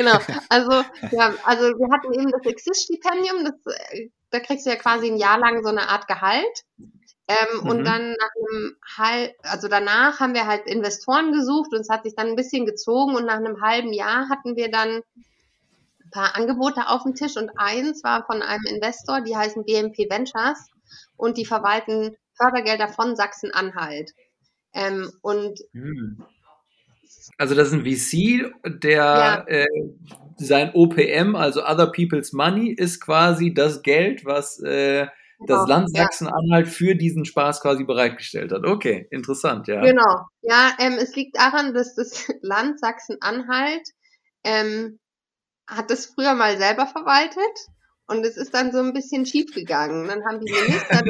Speaker 2: genau. <laughs> Also, ja, also wir hatten eben das Exist-Stipendium, das, äh, da kriegst du ja quasi ein Jahr lang so eine Art Gehalt. Ähm, mhm. Und dann nach einem halb, also danach haben wir halt Investoren gesucht und es hat sich dann ein bisschen gezogen und nach einem halben Jahr hatten wir dann ein paar Angebote auf dem Tisch und eins war von einem Investor, die heißen BMP Ventures und die verwalten Fördergelder von Sachsen-Anhalt. Ähm, und mhm.
Speaker 3: Also das ist ein VC, der ja. äh, sein OPM, also Other People's Money, ist quasi das Geld, was äh, das genau, Land Sachsen-Anhalt ja. für diesen Spaß quasi bereitgestellt hat. Okay, interessant, ja.
Speaker 2: Genau. Ja, ähm, es liegt daran, dass das <laughs> Land Sachsen-Anhalt ähm, hat das früher mal selber verwaltet und es ist dann so ein bisschen schief gegangen. Dann haben die Minister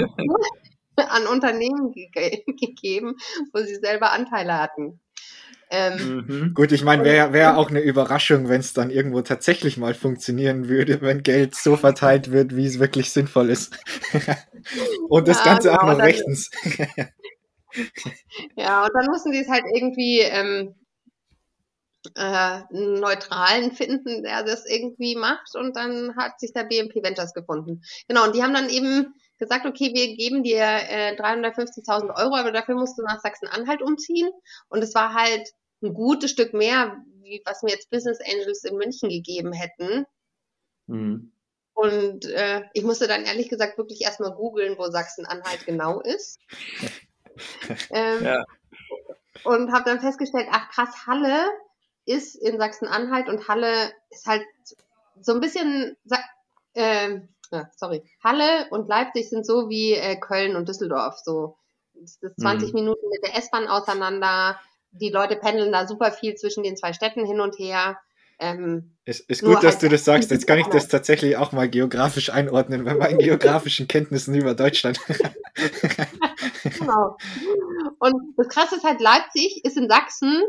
Speaker 2: das <laughs> an Unternehmen ge gegeben, wo sie selber Anteile hatten.
Speaker 1: Ähm, mhm. Gut, ich meine, wäre wär auch eine Überraschung, wenn es dann irgendwo tatsächlich mal funktionieren würde, wenn Geld so verteilt wird, wie es wirklich sinnvoll ist. <laughs> und das ja, Ganze genau, auch noch rechtens. <laughs>
Speaker 2: ja, und dann mussten die es halt irgendwie ähm, äh, einen Neutralen finden, der das irgendwie macht. Und dann hat sich da BNP Ventures gefunden. Genau, und die haben dann eben gesagt, okay, wir geben dir äh, 350.000 Euro, aber dafür musst du nach Sachsen-Anhalt umziehen. Und es war halt ein gutes Stück mehr, wie was mir jetzt Business Angels in München gegeben hätten. Mhm. Und äh, ich musste dann ehrlich gesagt wirklich erstmal googeln, wo Sachsen-Anhalt genau ist. <laughs> ähm, ja. Und habe dann festgestellt, ach krass, Halle ist in Sachsen-Anhalt und Halle ist halt so ein bisschen, äh, sorry, Halle und Leipzig sind so wie äh, Köln und Düsseldorf, so das ist 20 mhm. Minuten mit der S-Bahn auseinander. Die Leute pendeln da super viel zwischen den zwei Städten hin und her.
Speaker 1: Ähm, es ist gut, dass du das sagst. <laughs> Jetzt kann ich das tatsächlich auch mal geografisch einordnen bei meinen geografischen Kenntnissen über Deutschland. <laughs>
Speaker 2: genau. Und das Krasse ist halt, Leipzig ist in Sachsen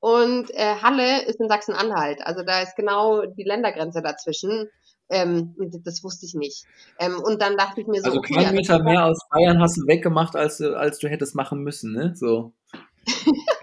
Speaker 2: und äh, Halle ist in Sachsen-Anhalt. Also da ist genau die Ländergrenze dazwischen. Ähm, das wusste ich nicht. Ähm, und dann dachte ich mir so.
Speaker 3: Also okay, kein Meter mehr aus Bayern hast du weggemacht, als, als du hättest machen müssen, ne? So. <laughs>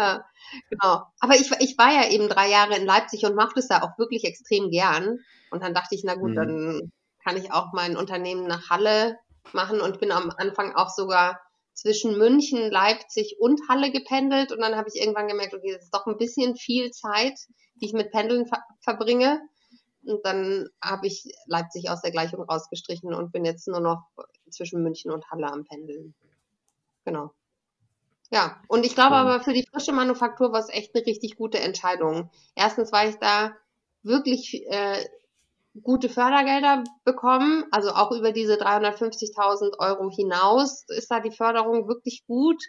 Speaker 2: ja, genau. Aber ich, ich war ja eben drei Jahre in Leipzig und machte es da auch wirklich extrem gern. Und dann dachte ich, na gut, mhm. dann kann ich auch mein Unternehmen nach Halle machen und bin am Anfang auch sogar zwischen München, Leipzig und Halle gependelt und dann habe ich irgendwann gemerkt, okay, das ist doch ein bisschen viel Zeit, die ich mit Pendeln ver verbringe. Und dann habe ich Leipzig aus der Gleichung rausgestrichen und bin jetzt nur noch zwischen München und Halle am Pendeln. Genau. Ja, und ich glaube aber für die frische Manufaktur war es echt eine richtig gute Entscheidung. Erstens war ich da wirklich äh, gute Fördergelder bekommen, also auch über diese 350.000 Euro hinaus ist da die Förderung wirklich gut.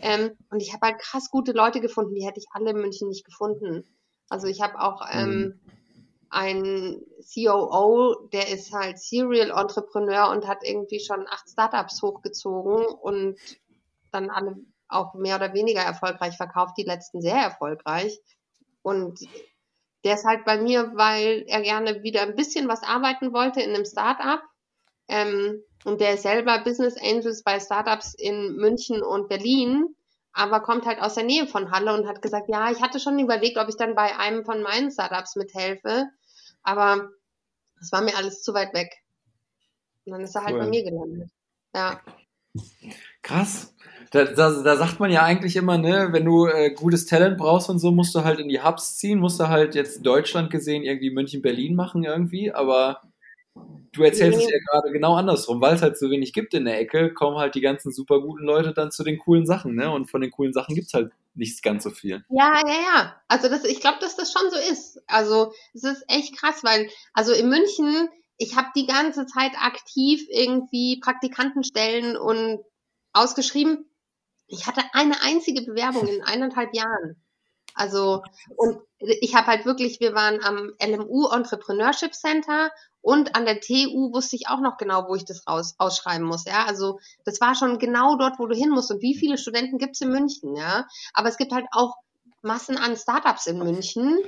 Speaker 2: Ähm, und ich habe halt krass gute Leute gefunden, die hätte ich alle in München nicht gefunden. Also ich habe auch ähm, mhm. einen COO, der ist halt Serial Entrepreneur und hat irgendwie schon acht Startups hochgezogen und dann alle auch mehr oder weniger erfolgreich verkauft, die letzten sehr erfolgreich. Und der ist halt bei mir, weil er gerne wieder ein bisschen was arbeiten wollte in einem Startup. Ähm, und der ist selber Business Angels bei Startups in München und Berlin, aber kommt halt aus der Nähe von Halle und hat gesagt, ja, ich hatte schon überlegt, ob ich dann bei einem von meinen Startups mithelfe, aber das war mir alles zu weit weg. Und dann ist er halt cool. bei mir gelandet. Ja. <laughs>
Speaker 3: Krass. Da, da, da sagt man ja eigentlich immer, ne, wenn du äh, gutes Talent brauchst und so, musst du halt in die Hubs ziehen, musst du halt jetzt Deutschland gesehen irgendwie München, Berlin machen irgendwie, aber du erzählst nee. es ja gerade genau andersrum, weil es halt so wenig gibt in der Ecke, kommen halt die ganzen super guten Leute dann zu den coolen Sachen, ne? Und von den coolen Sachen gibt es halt nicht ganz so viel.
Speaker 2: Ja, ja, ja. Also das, ich glaube, dass das schon so ist. Also es ist echt krass, weil, also in München, ich habe die ganze Zeit aktiv irgendwie Praktikantenstellen und ausgeschrieben. Ich hatte eine einzige Bewerbung in eineinhalb Jahren. Also, und ich habe halt wirklich, wir waren am LMU Entrepreneurship Center und an der TU wusste ich auch noch genau, wo ich das raus, ausschreiben muss. Ja, also das war schon genau dort, wo du hin musst. Und wie viele Studenten gibt's in München? Ja, aber es gibt halt auch Massen an Startups in München.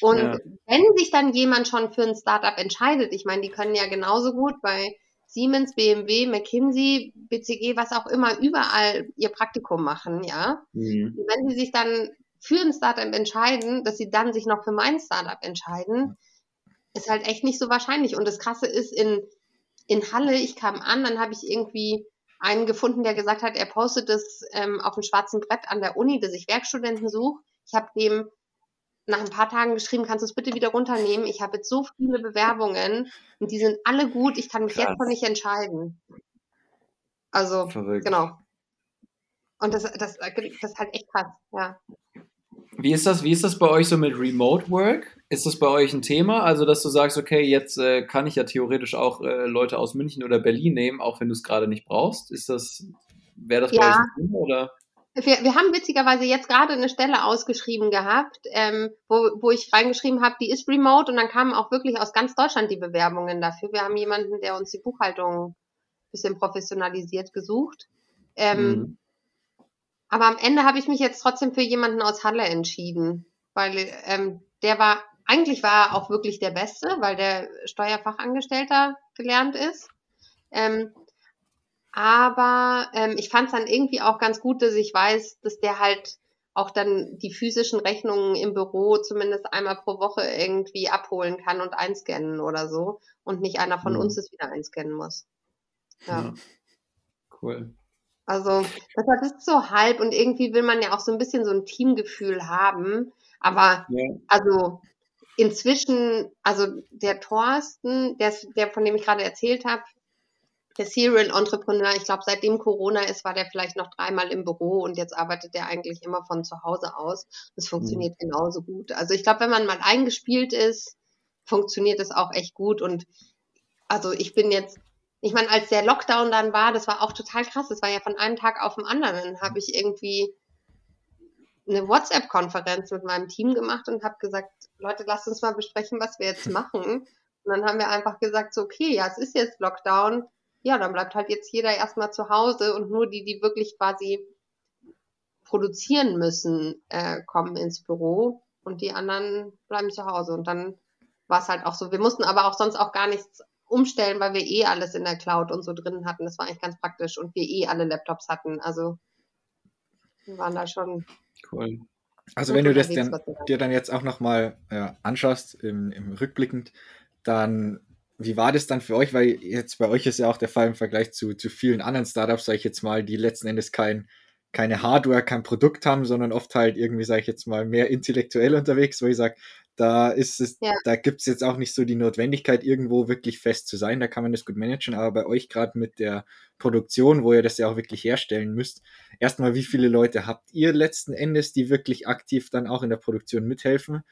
Speaker 2: Und ja. wenn sich dann jemand schon für ein Startup entscheidet, ich meine, die können ja genauso gut bei Siemens, BMW, McKinsey, BCG, was auch immer, überall ihr Praktikum machen, ja. Mhm. Wenn sie sich dann für ein Startup entscheiden, dass sie dann sich noch für mein Startup entscheiden, ist halt echt nicht so wahrscheinlich. Und das Krasse ist, in, in Halle, ich kam an, dann habe ich irgendwie einen gefunden, der gesagt hat, er postet das ähm, auf dem schwarzen Brett an der Uni, dass ich Werkstudenten suche. Ich habe dem nach ein paar Tagen geschrieben, kannst du es bitte wieder runternehmen? Ich habe jetzt so viele Bewerbungen und die sind alle gut, ich kann mich Krass. jetzt noch nicht entscheiden. Also, Verrückt. genau. Und das, das, das ist halt echt krass, ja.
Speaker 3: Wie ist das, wie ist das bei euch so mit Remote Work? Ist das bei euch ein Thema? Also, dass du sagst, okay, jetzt äh, kann ich ja theoretisch auch äh, Leute aus München oder Berlin nehmen, auch wenn du es gerade nicht brauchst. Ist das, wäre das
Speaker 2: ja. bei euch ein Thema oder? Wir, wir haben witzigerweise jetzt gerade eine Stelle ausgeschrieben gehabt, ähm, wo, wo ich reingeschrieben habe, die ist remote und dann kamen auch wirklich aus ganz Deutschland die Bewerbungen dafür. Wir haben jemanden, der uns die Buchhaltung ein bisschen professionalisiert gesucht. Ähm, mhm. Aber am Ende habe ich mich jetzt trotzdem für jemanden aus Halle entschieden, weil ähm, der war, eigentlich war er auch wirklich der Beste, weil der Steuerfachangestellter gelernt ist. Ähm, aber ähm, ich fand es dann irgendwie auch ganz gut, dass ich weiß, dass der halt auch dann die physischen Rechnungen im Büro zumindest einmal pro Woche irgendwie abholen kann und einscannen oder so und nicht einer von mhm. uns es wieder einscannen muss. Ja. ja.
Speaker 3: Cool.
Speaker 2: Also, das ist so halb und irgendwie will man ja auch so ein bisschen so ein Teamgefühl haben. Aber ja. also inzwischen, also der Thorsten, der, der von dem ich gerade erzählt habe, der Serial Entrepreneur, ich glaube, seitdem Corona ist, war der vielleicht noch dreimal im Büro und jetzt arbeitet der eigentlich immer von zu Hause aus. Das funktioniert mhm. genauso gut. Also ich glaube, wenn man mal eingespielt ist, funktioniert es auch echt gut. Und also ich bin jetzt, ich meine, als der Lockdown dann war, das war auch total krass. Das war ja von einem Tag auf den anderen. Dann habe ich irgendwie eine WhatsApp-Konferenz mit meinem Team gemacht und habe gesagt, Leute, lasst uns mal besprechen, was wir jetzt machen. Und dann haben wir einfach gesagt, so, okay, ja, es ist jetzt Lockdown ja, dann bleibt halt jetzt jeder erstmal zu Hause und nur die, die wirklich quasi produzieren müssen, äh, kommen ins Büro und die anderen bleiben zu Hause. Und dann war es halt auch so. Wir mussten aber auch sonst auch gar nichts umstellen, weil wir eh alles in der Cloud und so drin hatten. Das war eigentlich ganz praktisch und wir eh alle Laptops hatten. Also wir waren da schon.
Speaker 1: Cool. Also wenn du das dann, dir dann jetzt auch nochmal äh, anschaust, im, im rückblickend, dann wie war das dann für euch? Weil jetzt bei euch ist ja auch der Fall im Vergleich zu, zu vielen anderen Startups, sage ich jetzt mal, die letzten Endes kein, keine Hardware, kein Produkt haben, sondern oft halt irgendwie, sage ich jetzt mal, mehr intellektuell unterwegs, wo ich sage, da ist es, ja. da gibt es jetzt auch nicht so die Notwendigkeit, irgendwo wirklich fest zu sein. Da kann man das gut managen. Aber bei euch gerade mit der Produktion, wo ihr das ja auch wirklich herstellen müsst, erstmal, wie viele Leute habt ihr letzten Endes, die wirklich aktiv dann auch in der Produktion mithelfen?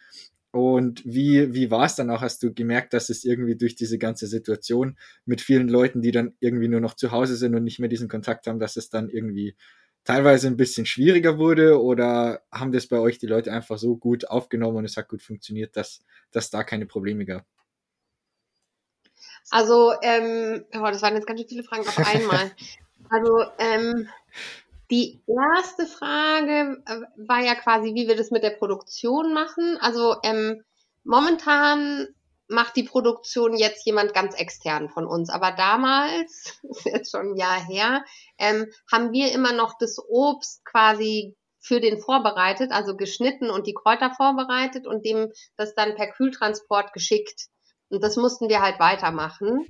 Speaker 1: Und wie, wie war es dann auch? Hast du gemerkt, dass es irgendwie durch diese ganze Situation mit vielen Leuten, die dann irgendwie nur noch zu Hause sind und nicht mehr diesen Kontakt haben, dass es dann irgendwie teilweise ein bisschen schwieriger wurde? Oder haben das bei euch die Leute einfach so gut aufgenommen und es hat gut funktioniert, dass, dass da keine Probleme gab?
Speaker 2: Also, ähm, oh, das waren jetzt ganz schön viele Fragen auf einmal. <laughs> also, ähm, die erste Frage äh, war ja quasi, wie wir das mit der Produktion machen. Also ähm, momentan macht die Produktion jetzt jemand ganz extern von uns. Aber damals, <laughs> ist jetzt schon ein Jahr her, ähm, haben wir immer noch das Obst quasi für den vorbereitet, also geschnitten und die Kräuter vorbereitet und dem das dann per Kühltransport geschickt. Und das mussten wir halt weitermachen.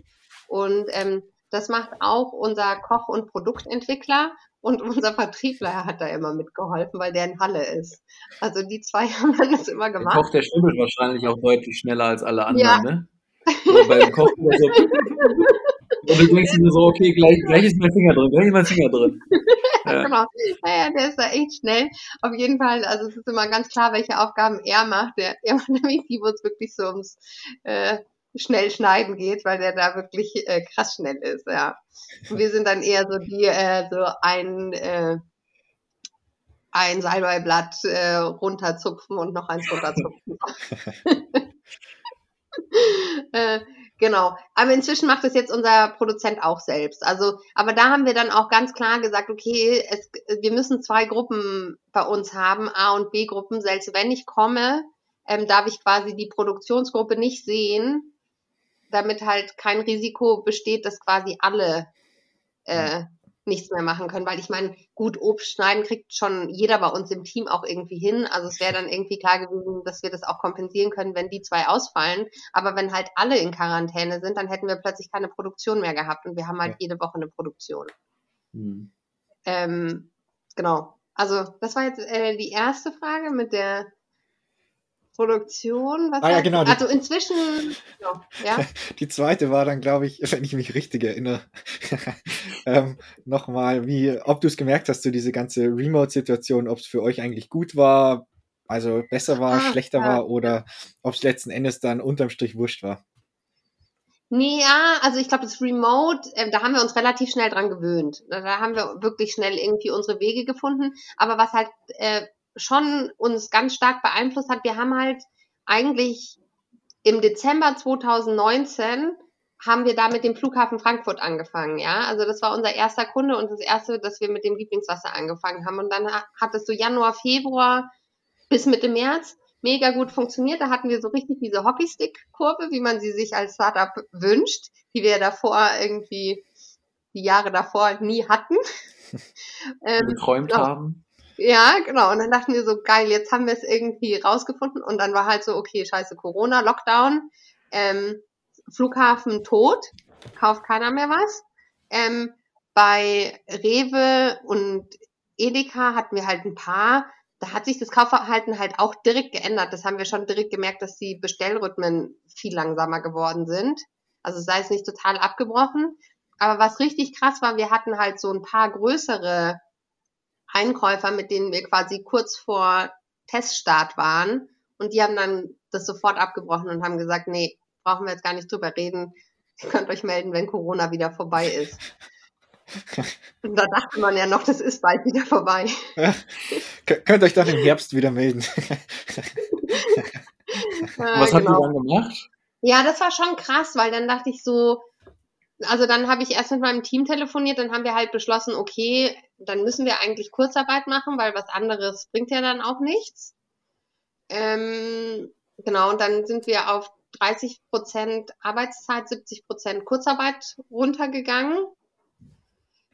Speaker 2: Und ähm, das macht auch unser Koch- und Produktentwickler. Und unser Vertriebler hat da immer mitgeholfen, weil der in Halle ist. Also die zwei <laughs> haben das immer gemacht.
Speaker 3: Der Koch, der schnibbelt wahrscheinlich auch deutlich schneller als alle anderen, ja. ne? So, beim Kochen so, <laughs> und du denkst dir so, okay, gleich, gleich ist mein Finger drin, gleich ist mein Finger drin. <laughs>
Speaker 2: Ja. genau. Naja, der ist da echt schnell. Auf jeden Fall, also es ist immer ganz klar, welche Aufgaben er macht. Der, er macht nämlich die, wo es wirklich so ums äh, schnell schneiden geht, weil der da wirklich äh, krass schnell ist, ja. Und wir sind dann eher so die, äh, so ein, äh, ein Salbeiblatt äh, runterzupfen und noch eins runterzupfen. <laughs> äh, genau. Aber inzwischen macht es jetzt unser Produzent auch selbst. Also, aber da haben wir dann auch ganz klar gesagt, okay, es, wir müssen zwei Gruppen bei uns haben, A und B Gruppen. Selbst wenn ich komme, ähm, darf ich quasi die Produktionsgruppe nicht sehen, damit halt kein Risiko besteht, dass quasi alle äh, nichts mehr machen können. Weil ich meine, gut, Obst schneiden kriegt schon jeder bei uns im Team auch irgendwie hin. Also es wäre dann irgendwie klar gewesen, dass wir das auch kompensieren können, wenn die zwei ausfallen. Aber wenn halt alle in Quarantäne sind, dann hätten wir plötzlich keine Produktion mehr gehabt und wir haben halt ja. jede Woche eine Produktion. Mhm. Ähm, genau. Also das war jetzt äh, die erste Frage mit der Produktion. Was
Speaker 1: ah, ja, genau.
Speaker 2: Also inzwischen, ja. <laughs>
Speaker 1: Die zweite war dann, glaube ich, wenn ich mich richtig erinnere, <laughs> ähm, nochmal, wie, ob du es gemerkt hast, so diese ganze Remote-Situation, ob es für euch eigentlich gut war, also besser war, ah, schlechter ja. war oder ob es letzten Endes dann unterm Strich wurscht war.
Speaker 2: Nee, ja, also ich glaube, das Remote, äh, da haben wir uns relativ schnell dran gewöhnt. Da haben wir wirklich schnell irgendwie unsere Wege gefunden. Aber was halt äh, schon uns ganz stark beeinflusst hat. Wir haben halt eigentlich im Dezember 2019 haben wir da mit dem Flughafen Frankfurt angefangen, ja. Also das war unser erster Kunde und das erste, dass wir mit dem Lieblingswasser angefangen haben. Und dann hat es so Januar, Februar bis Mitte März mega gut funktioniert. Da hatten wir so richtig diese Hockeystick-Kurve, wie man sie sich als Startup wünscht, die wir davor irgendwie die Jahre davor nie hatten. <laughs>
Speaker 3: ähm, geträumt haben.
Speaker 2: Ja, genau. Und dann dachten wir so, geil, jetzt haben wir es irgendwie rausgefunden. Und dann war halt so, okay, scheiße, Corona, Lockdown, ähm, Flughafen tot, kauft keiner mehr was. Ähm, bei Rewe und Edeka hatten wir halt ein paar. Da hat sich das Kaufverhalten halt auch direkt geändert. Das haben wir schon direkt gemerkt, dass die Bestellrhythmen viel langsamer geworden sind. Also sei es nicht total abgebrochen. Aber was richtig krass war, wir hatten halt so ein paar größere Einkäufer, mit denen wir quasi kurz vor Teststart waren. Und die haben dann das sofort abgebrochen und haben gesagt, nee, brauchen wir jetzt gar nicht drüber reden. Ihr könnt euch melden, wenn Corona wieder vorbei ist. <laughs> Und da dachte man ja noch, das ist bald wieder vorbei. <laughs>
Speaker 1: Ja. Könnt euch dann im Herbst wieder melden. <laughs>
Speaker 3: Was genau. habt ihr genau. dann gemacht?
Speaker 2: Ja, das war schon krass, weil dann dachte ich so, also dann habe ich erst mit meinem Team telefoniert, dann haben wir halt beschlossen, okay, dann müssen wir eigentlich Kurzarbeit machen, weil was anderes bringt ja dann auch nichts. Ähm, genau, und dann sind wir auf 30 Prozent Arbeitszeit, 70 Prozent Kurzarbeit runtergegangen.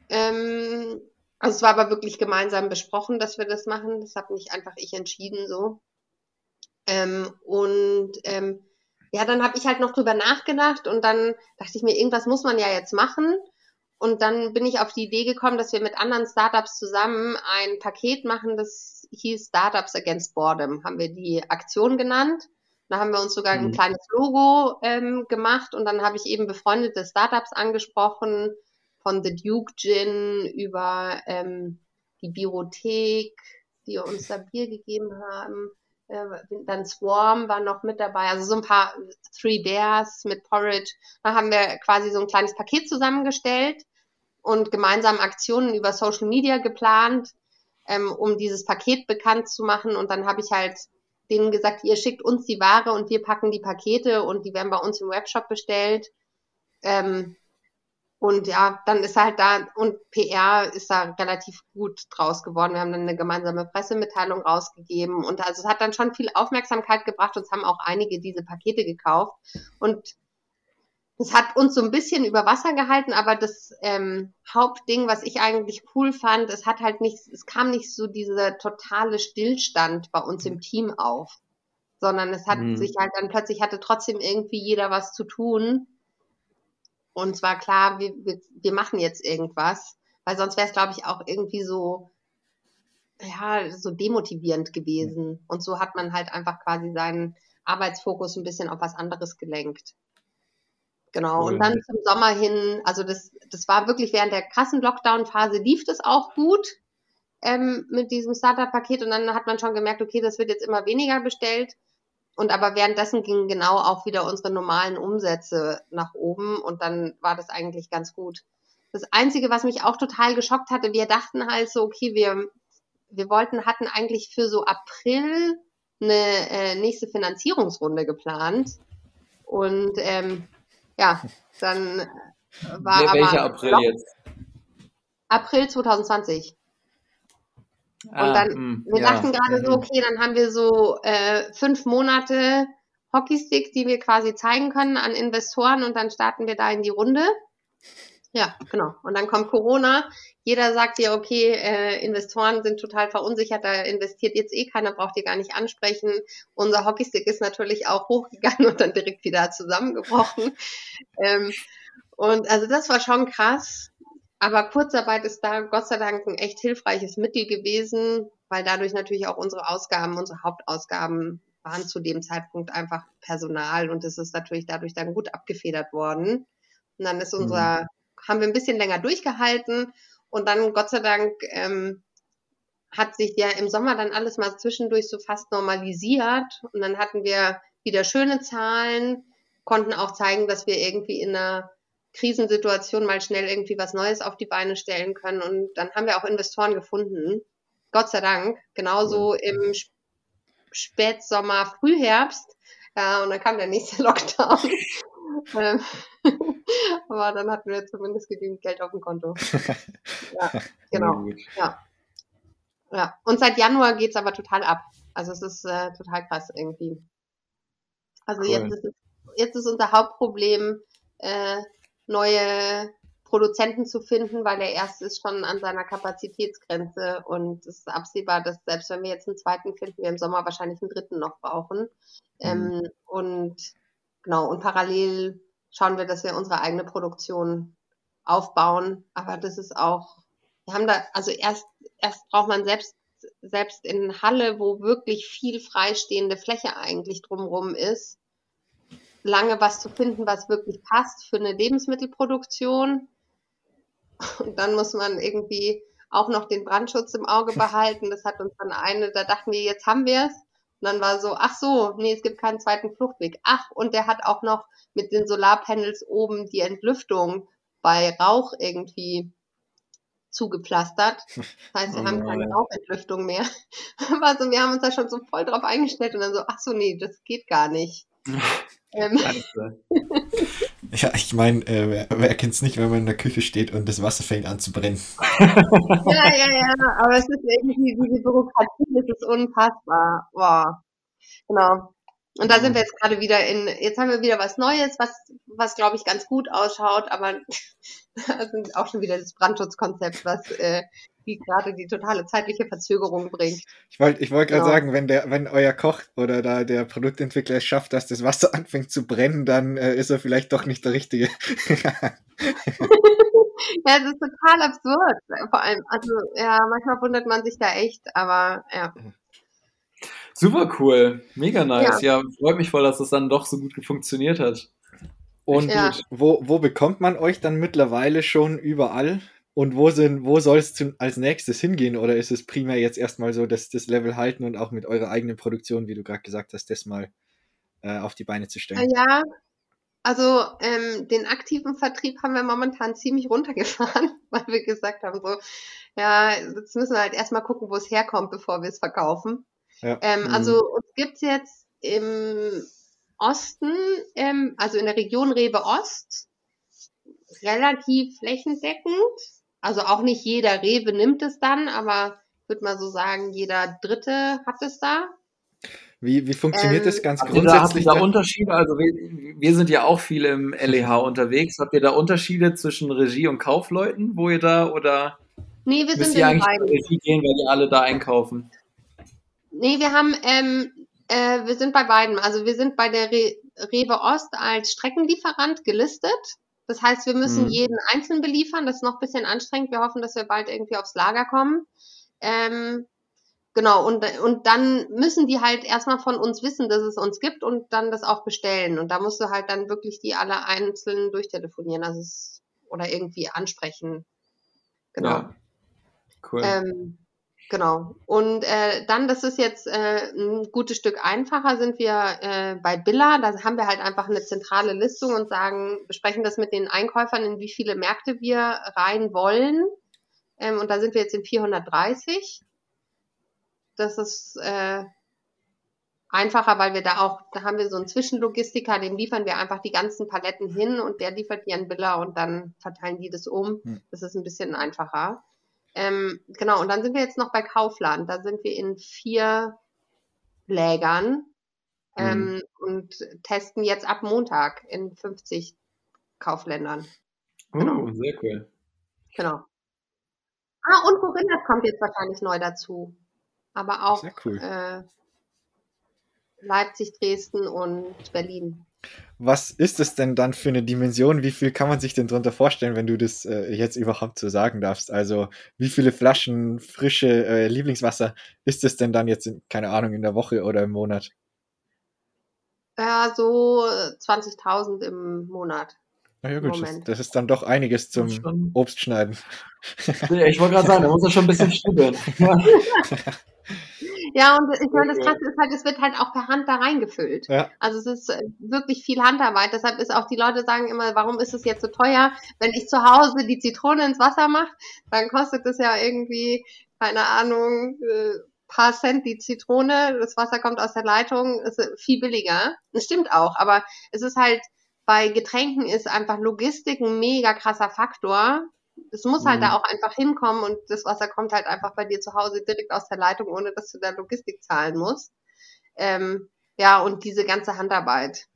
Speaker 2: Ähm, also es war aber wirklich gemeinsam besprochen, dass wir das machen. Das habe nicht einfach ich entschieden so. Ähm, und ähm, ja, dann habe ich halt noch drüber nachgedacht und dann dachte ich mir, irgendwas muss man ja jetzt machen. Und dann bin ich auf die Idee gekommen, dass wir mit anderen Startups zusammen ein Paket machen, das hieß Startups Against Boredom, haben wir die Aktion genannt. Da haben wir uns sogar ein mhm. kleines Logo ähm, gemacht und dann habe ich eben befreundete Startups angesprochen, von The Duke Gin über ähm, die Biothek, die uns da Bier gegeben haben. Äh, dann Swarm war noch mit dabei, also so ein paar Three Bears mit Porridge. Da haben wir quasi so ein kleines Paket zusammengestellt und gemeinsam Aktionen über Social Media geplant, ähm, um dieses Paket bekannt zu machen. Und dann habe ich halt denen gesagt, ihr schickt uns die Ware und wir packen die Pakete und die werden bei uns im Webshop bestellt. Ähm, und ja, dann ist halt da, und PR ist da relativ gut draus geworden. Wir haben dann eine gemeinsame Pressemitteilung rausgegeben. Und also es hat dann schon viel Aufmerksamkeit gebracht. Uns haben auch einige diese Pakete gekauft. Und es hat uns so ein bisschen über Wasser gehalten, aber das ähm, Hauptding, was ich eigentlich cool fand, es hat halt nicht, es kam nicht so dieser totale Stillstand bei uns im Team auf, sondern es hat mhm. sich halt dann plötzlich hatte trotzdem irgendwie jeder was zu tun und zwar klar, wir, wir, wir machen jetzt irgendwas, weil sonst wäre es, glaube ich, auch irgendwie so, ja, so demotivierend gewesen. Und so hat man halt einfach quasi seinen Arbeitsfokus ein bisschen auf was anderes gelenkt. Genau. Cool. Und dann zum Sommer hin, also das, das war wirklich während der krassen Lockdown-Phase lief das auch gut ähm, mit diesem Startup-Paket und dann hat man schon gemerkt, okay, das wird jetzt immer weniger bestellt. Und aber währenddessen gingen genau auch wieder unsere normalen Umsätze nach oben und dann war das eigentlich ganz gut. Das Einzige, was mich auch total geschockt hatte, wir dachten halt so, okay, wir, wir wollten, hatten eigentlich für so April eine äh, nächste Finanzierungsrunde geplant. Und ähm, ja, dann war
Speaker 3: Wel Welcher April jetzt?
Speaker 2: April 2020. Ah, und dann, mh, hm, wir ja, dachten gerade so, okay, dann haben wir so äh, fünf Monate Hockeysticks, die wir quasi zeigen können an Investoren und dann starten wir da in die Runde. Ja, genau. Und dann kommt Corona. Jeder sagt dir, okay, äh, Investoren sind total verunsichert, da investiert jetzt eh keiner, braucht ihr gar nicht ansprechen. Unser Hockeystick ist natürlich auch hochgegangen <laughs> und dann direkt wieder zusammengebrochen. ähm, und also das war schon krass. Aber Kurzarbeit ist da Gott sei Dank ein echt hilfreiches Mittel gewesen, weil dadurch natürlich auch unsere Ausgaben, unsere Hauptausgaben waren zu dem Zeitpunkt einfach Personal und es ist natürlich dadurch dann gut abgefedert worden. Und dann ist unser, mhm. haben wir ein bisschen länger durchgehalten und dann Gott sei Dank ähm, hat sich ja im Sommer dann alles mal zwischendurch so fast normalisiert und dann hatten wir wieder schöne Zahlen, konnten auch zeigen, dass wir irgendwie in einer Krisensituation mal schnell irgendwie was Neues auf die Beine stellen können. Und dann haben wir auch Investoren gefunden. Gott sei Dank. Genauso im Spätsommer, Frühherbst. Ja, und dann kam der nächste <laughs> Lockdown. Ähm, <laughs> aber dann hatten wir zumindest genügend Geld auf dem Konto. <laughs> Ja, genau. Ja. ja. Und seit Januar geht's aber total ab. Also es ist äh, total krass irgendwie. Also cool. jetzt, ist, jetzt ist unser Hauptproblem, äh, neue Produzenten zu finden, weil der erste ist schon an seiner Kapazitätsgrenze und es ist absehbar, dass selbst wenn wir jetzt einen zweiten finden, wir im Sommer wahrscheinlich einen dritten noch brauchen. Mhm. Ähm, und genau, und parallel schauen wir, dass wir unsere eigene Produktion aufbauen. Aber das ist auch, wir haben da, also erst, erst braucht man selbst, selbst in Halle, wo wirklich viel freistehende Fläche eigentlich drumrum ist, lange was zu finden, was wirklich passt für eine Lebensmittelproduktion. Und dann muss man irgendwie auch noch den Brandschutz im Auge <laughs> behalten. Das hat uns dann eine, da dachten wir, jetzt haben wir es. Und dann war so, ach so, nee, es gibt keinen zweiten Fluchtweg. Ach, und der hat auch noch mit den Solarpanels oben die Entlüftung bei Rauch irgendwie zugepflastert. Das heißt, wir oh haben keine Rauchentlüftung mehr. <laughs> Also wir haben uns da schon so voll drauf eingestellt und dann so, ach so, nee, das geht gar nicht. Ähm.
Speaker 1: Ja, ich meine, äh, wer, wer kennt es nicht, wenn man in der Küche steht und das Wasser fängt an zu brennen?
Speaker 2: ja, ja, ja, aber es ist irgendwie, diese Bürokratie, das ist unfassbar. Boah. Genau. Und da sind wir jetzt gerade wieder in, jetzt haben wir wieder was Neues, was, was glaube ich ganz gut ausschaut, aber <laughs> da sind auch schon wieder das Brandschutzkonzept, was äh, die gerade die totale zeitliche Verzögerung bringt.
Speaker 1: Ich wollte ich wollt gerade genau. sagen, wenn der, wenn euer Koch oder da der Produktentwickler es schafft, dass das Wasser <laughs> anfängt zu brennen, dann äh, ist er vielleicht doch nicht der Richtige. <laughs>
Speaker 2: ja, das ist total absurd. Vor allem, also ja, manchmal wundert man sich da echt, aber ja.
Speaker 3: Super cool, mega nice. Ja. ja, freut mich voll, dass das dann doch so gut funktioniert hat.
Speaker 1: Und ja. wo, wo bekommt man euch dann mittlerweile schon überall? Und wo sind, wo soll es als nächstes hingehen? Oder ist es primär jetzt erstmal so, dass das Level halten und auch mit eurer eigenen Produktion, wie du gerade gesagt hast, das mal äh, auf die Beine zu stellen?
Speaker 2: Ja, also ähm, den aktiven Vertrieb haben wir momentan ziemlich runtergefahren, <laughs> weil wir gesagt haben, so, ja, jetzt müssen wir halt erstmal gucken, wo es herkommt, bevor wir es verkaufen. Ja. Ähm, mhm. Also uns gibt es jetzt im Osten, ähm, also in der Region Rewe Ost, relativ flächendeckend. Also auch nicht jeder Rewe nimmt es dann, aber ich würde mal so sagen, jeder Dritte hat es da.
Speaker 1: Wie, wie funktioniert ähm, das ganz
Speaker 3: grundsätzlich? Da, habt ihr da Unterschiede? Also wir, wir, sind ja auch viel im LEH unterwegs. Habt ihr da Unterschiede zwischen Regie und Kaufleuten, wo ihr da oder
Speaker 2: nee, wir sind ihr eigentlich.
Speaker 3: Regie gehen, weil die alle da einkaufen?
Speaker 2: Nee, wir haben, ähm, äh, wir sind bei beiden. Also wir sind bei der Re Rewe Ost als Streckenlieferant gelistet. Das heißt, wir müssen hm. jeden einzeln beliefern. Das ist noch ein bisschen anstrengend. Wir hoffen, dass wir bald irgendwie aufs Lager kommen. Ähm, genau, und, und dann müssen die halt erstmal von uns wissen, dass es uns gibt und dann das auch bestellen. Und da musst du halt dann wirklich die alle einzeln durchtelefonieren, also es, oder irgendwie ansprechen. Genau. Ja. Cool. Ähm, Genau. Und äh, dann, das ist jetzt äh, ein gutes Stück einfacher, sind wir äh, bei Billa. Da haben wir halt einfach eine zentrale Listung und sagen, besprechen das mit den Einkäufern, in wie viele Märkte wir rein wollen. Ähm, und da sind wir jetzt in 430. Das ist äh, einfacher, weil wir da auch, da haben wir so einen Zwischenlogistiker, dem liefern wir einfach die ganzen Paletten hin und der liefert die an Billa und dann verteilen die das um. Hm. Das ist ein bisschen einfacher. Ähm, genau, und dann sind wir jetzt noch bei Kaufland. Da sind wir in vier Lägern ähm, mhm. und testen jetzt ab Montag in 50 Kaufländern.
Speaker 3: Genau. Oh, sehr cool.
Speaker 2: Genau. Ah, und Corinna kommt jetzt wahrscheinlich neu dazu. Aber auch cool. äh, Leipzig, Dresden und Berlin
Speaker 1: was ist es denn dann für eine Dimension? Wie viel kann man sich denn darunter vorstellen, wenn du das äh, jetzt überhaupt so sagen darfst? Also, wie viele Flaschen frische äh, Lieblingswasser ist es denn dann jetzt, in, keine Ahnung, in der Woche oder im Monat?
Speaker 2: Ja, so 20.000 im Monat.
Speaker 1: Na ja, gut, das, das, ist dann doch einiges zum schon... Obstschneiden.
Speaker 3: Ich wollte gerade sagen, da muss er schon ein bisschen <laughs> schnibbeln. <laughs> <laughs>
Speaker 2: Ja, und ich meine, das Krasse ist halt, es wird halt auch per Hand da reingefüllt. Ja. Also es ist äh, wirklich viel Handarbeit. Deshalb ist auch die Leute sagen immer, warum ist es jetzt so teuer? Wenn ich zu Hause die Zitrone ins Wasser mache, dann kostet es ja irgendwie, keine Ahnung, äh, paar Cent die Zitrone. Das Wasser kommt aus der Leitung, ist viel billiger. Das stimmt auch, aber es ist halt, bei Getränken ist einfach Logistik ein mega krasser Faktor es muss halt mhm. da auch einfach hinkommen und das Wasser kommt halt einfach bei dir zu Hause direkt aus der Leitung, ohne dass du da Logistik zahlen musst. Ähm, ja, und diese ganze Handarbeit.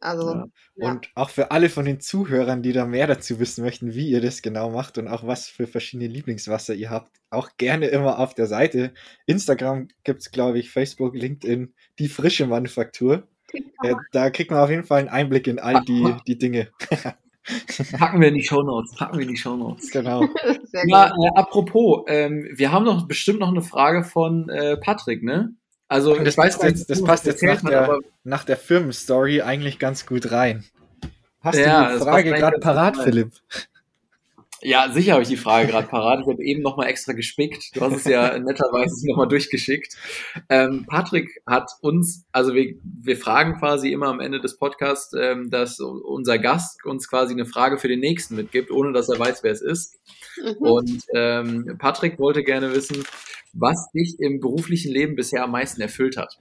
Speaker 2: Also, ja.
Speaker 1: Ja. Und auch für alle von den Zuhörern, die da mehr dazu wissen möchten, wie ihr das genau macht und auch was für verschiedene Lieblingswasser ihr habt, auch gerne immer auf der Seite. Instagram gibt es, glaube ich, Facebook, LinkedIn, die frische Manufaktur. Äh, da kriegt man auf jeden Fall einen Einblick in all die, <laughs> die Dinge. <laughs>
Speaker 3: Packen wir in die Show Notes. Packen wir in die Show Notes.
Speaker 1: Genau. <laughs>
Speaker 3: ja, äh, apropos, ähm, wir haben noch bestimmt noch eine Frage von äh, Patrick, ne?
Speaker 1: Also das, passt jetzt, das passt jetzt nach der, nach der Firmenstory eigentlich ganz gut rein. Hast ja, du die Frage gerade parat, Philipp?
Speaker 3: Ja, sicher habe ich die Frage gerade parat. Ich habe eben nochmal extra gespickt. Du hast es ja <laughs> netterweise nochmal durchgeschickt. Ähm, Patrick hat uns, also wir, wir fragen quasi immer am Ende des Podcasts, ähm, dass unser Gast uns quasi eine Frage für den nächsten mitgibt, ohne dass er weiß, wer es ist. Mhm. Und ähm, Patrick wollte gerne wissen, was dich im beruflichen Leben bisher am meisten erfüllt hat.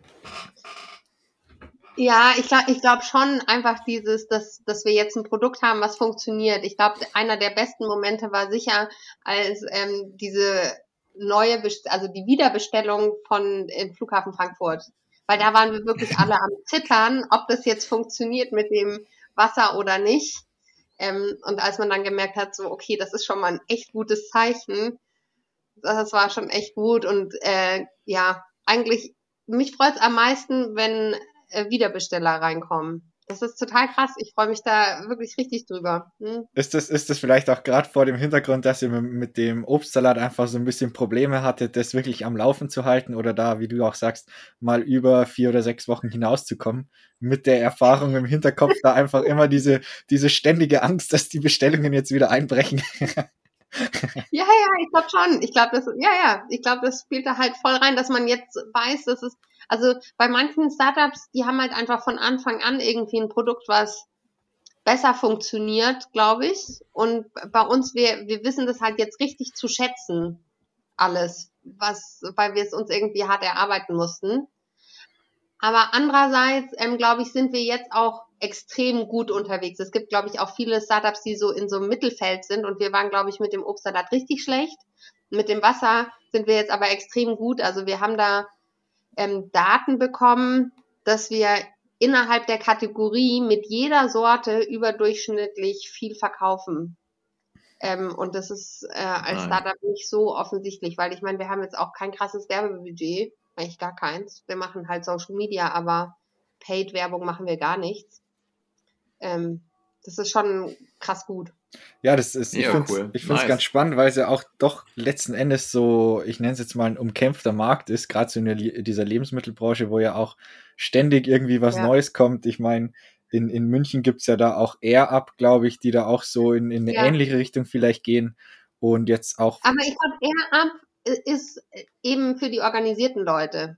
Speaker 2: Ja, ich glaube ich glaub schon einfach dieses, dass, dass wir jetzt ein Produkt haben, was funktioniert. Ich glaube, einer der besten Momente war sicher, als ähm, diese neue, Best also die Wiederbestellung von im Flughafen Frankfurt. Weil da waren wir wirklich alle am <laughs> Zittern, ob das jetzt funktioniert mit dem Wasser oder nicht. Ähm, und als man dann gemerkt hat, so, okay, das ist schon mal ein echt gutes Zeichen, das war schon echt gut. Und äh, ja, eigentlich, mich freut es am meisten, wenn äh, Wiederbesteller reinkommen. Das ist total krass. Ich freue mich da wirklich richtig drüber. Hm?
Speaker 1: Ist, das, ist das vielleicht auch gerade vor dem Hintergrund, dass ihr mit dem Obstsalat einfach so ein bisschen Probleme hattet, das wirklich am Laufen zu halten oder da, wie du auch sagst, mal über vier oder sechs Wochen hinauszukommen? Mit der Erfahrung im Hinterkopf da einfach immer diese, diese ständige Angst, dass die Bestellungen jetzt wieder einbrechen. <laughs>
Speaker 2: ja, ja, ich glaube schon. Ich glaube, das, ja, ja, ich glaube, das spielt da halt voll rein, dass man jetzt weiß, dass es, also bei manchen Startups, die haben halt einfach von Anfang an irgendwie ein Produkt, was besser funktioniert, glaube ich. Und bei uns, wir, wir wissen das halt jetzt richtig zu schätzen, alles, was, weil wir es uns irgendwie hart erarbeiten mussten. Aber andererseits, ähm, glaube ich, sind wir jetzt auch extrem gut unterwegs. Es gibt, glaube ich, auch viele Startups, die so in so einem Mittelfeld sind und wir waren, glaube ich, mit dem Obstsalat richtig schlecht. Mit dem Wasser sind wir jetzt aber extrem gut. Also wir haben da ähm, Daten bekommen, dass wir innerhalb der Kategorie mit jeder Sorte überdurchschnittlich viel verkaufen. Ähm, und das ist äh, als Nein. Startup nicht so offensichtlich, weil ich meine, wir haben jetzt auch kein krasses Werbebudget, eigentlich gar keins. Wir machen halt Social Media, aber Paid-Werbung machen wir gar nichts ähm, das ist schon krass gut.
Speaker 1: Ja, das ist, ich ja, finde es cool. nice. ganz spannend, weil es ja auch doch letzten Endes so, ich nenne es jetzt mal ein umkämpfter Markt ist, gerade so in dieser Lebensmittelbranche, wo ja auch ständig irgendwie was ja. Neues kommt. Ich meine, in, in München gibt es ja da auch Air Up, glaube ich, die da auch so in, in eine ja. ähnliche Richtung vielleicht gehen. Und jetzt auch.
Speaker 2: Aber ich glaube, Air Up ist eben für die organisierten Leute.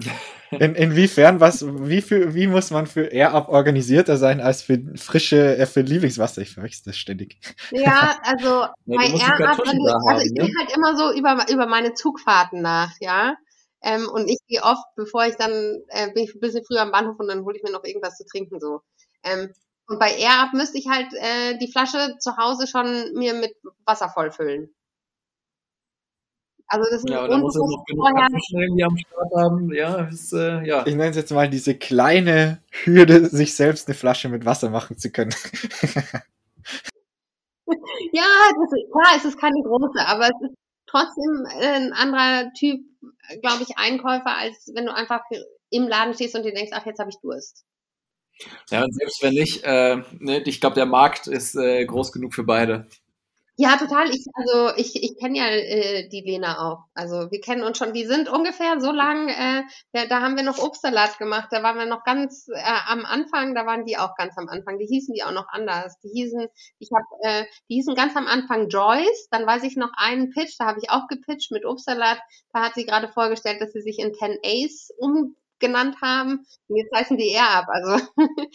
Speaker 2: <laughs>
Speaker 1: In, inwiefern, was, wie, für, wie muss man für Air-Up organisierter sein als für frische, äh, für Lieblingswasser? Ich verwechsel das ständig.
Speaker 2: Ja, <laughs> also ja, bei Air-Up, also ich gehe halt immer so über, über meine Zugfahrten nach, ja. Ähm, und ich gehe oft, bevor ich dann, äh, bin ich ein bisschen früher am Bahnhof und dann hole ich mir noch irgendwas zu trinken, so. Ähm, und bei Air-Up müsste ich halt äh, die Flasche zu Hause schon mir mit Wasser vollfüllen.
Speaker 3: Also das ist ja, dann muss er noch genug Kaffeeschnellen, die am Start haben. Ja, ist, äh, ja.
Speaker 1: Ich nenne es jetzt mal diese kleine Hürde, sich selbst eine Flasche mit Wasser machen zu können. <laughs>
Speaker 2: ja, das ist, klar, es ist keine große, aber es ist trotzdem ein anderer Typ, glaube ich, Einkäufer, als wenn du einfach im Laden stehst und dir denkst, ach, jetzt habe ich Durst.
Speaker 3: Ja, und selbst wenn nicht, äh, ne, ich glaube, der Markt ist äh, groß genug für beide.
Speaker 2: Ja, total. Ich, also ich, ich kenne ja äh, die Lena auch. Also wir kennen uns schon. Die sind ungefähr so lang. Äh, da, da haben wir noch Obstsalat gemacht. Da waren wir noch ganz äh, am Anfang. Da waren die auch ganz am Anfang. Die hießen die auch noch anders. Die hießen, ich habe, äh, die hießen ganz am Anfang Joyce. Dann weiß ich noch einen Pitch. Da habe ich auch gepitcht mit Obstsalat. Da hat sie gerade vorgestellt, dass sie sich in 10 Ace umgenannt haben. Und jetzt heißen die eher ab. Also <laughs>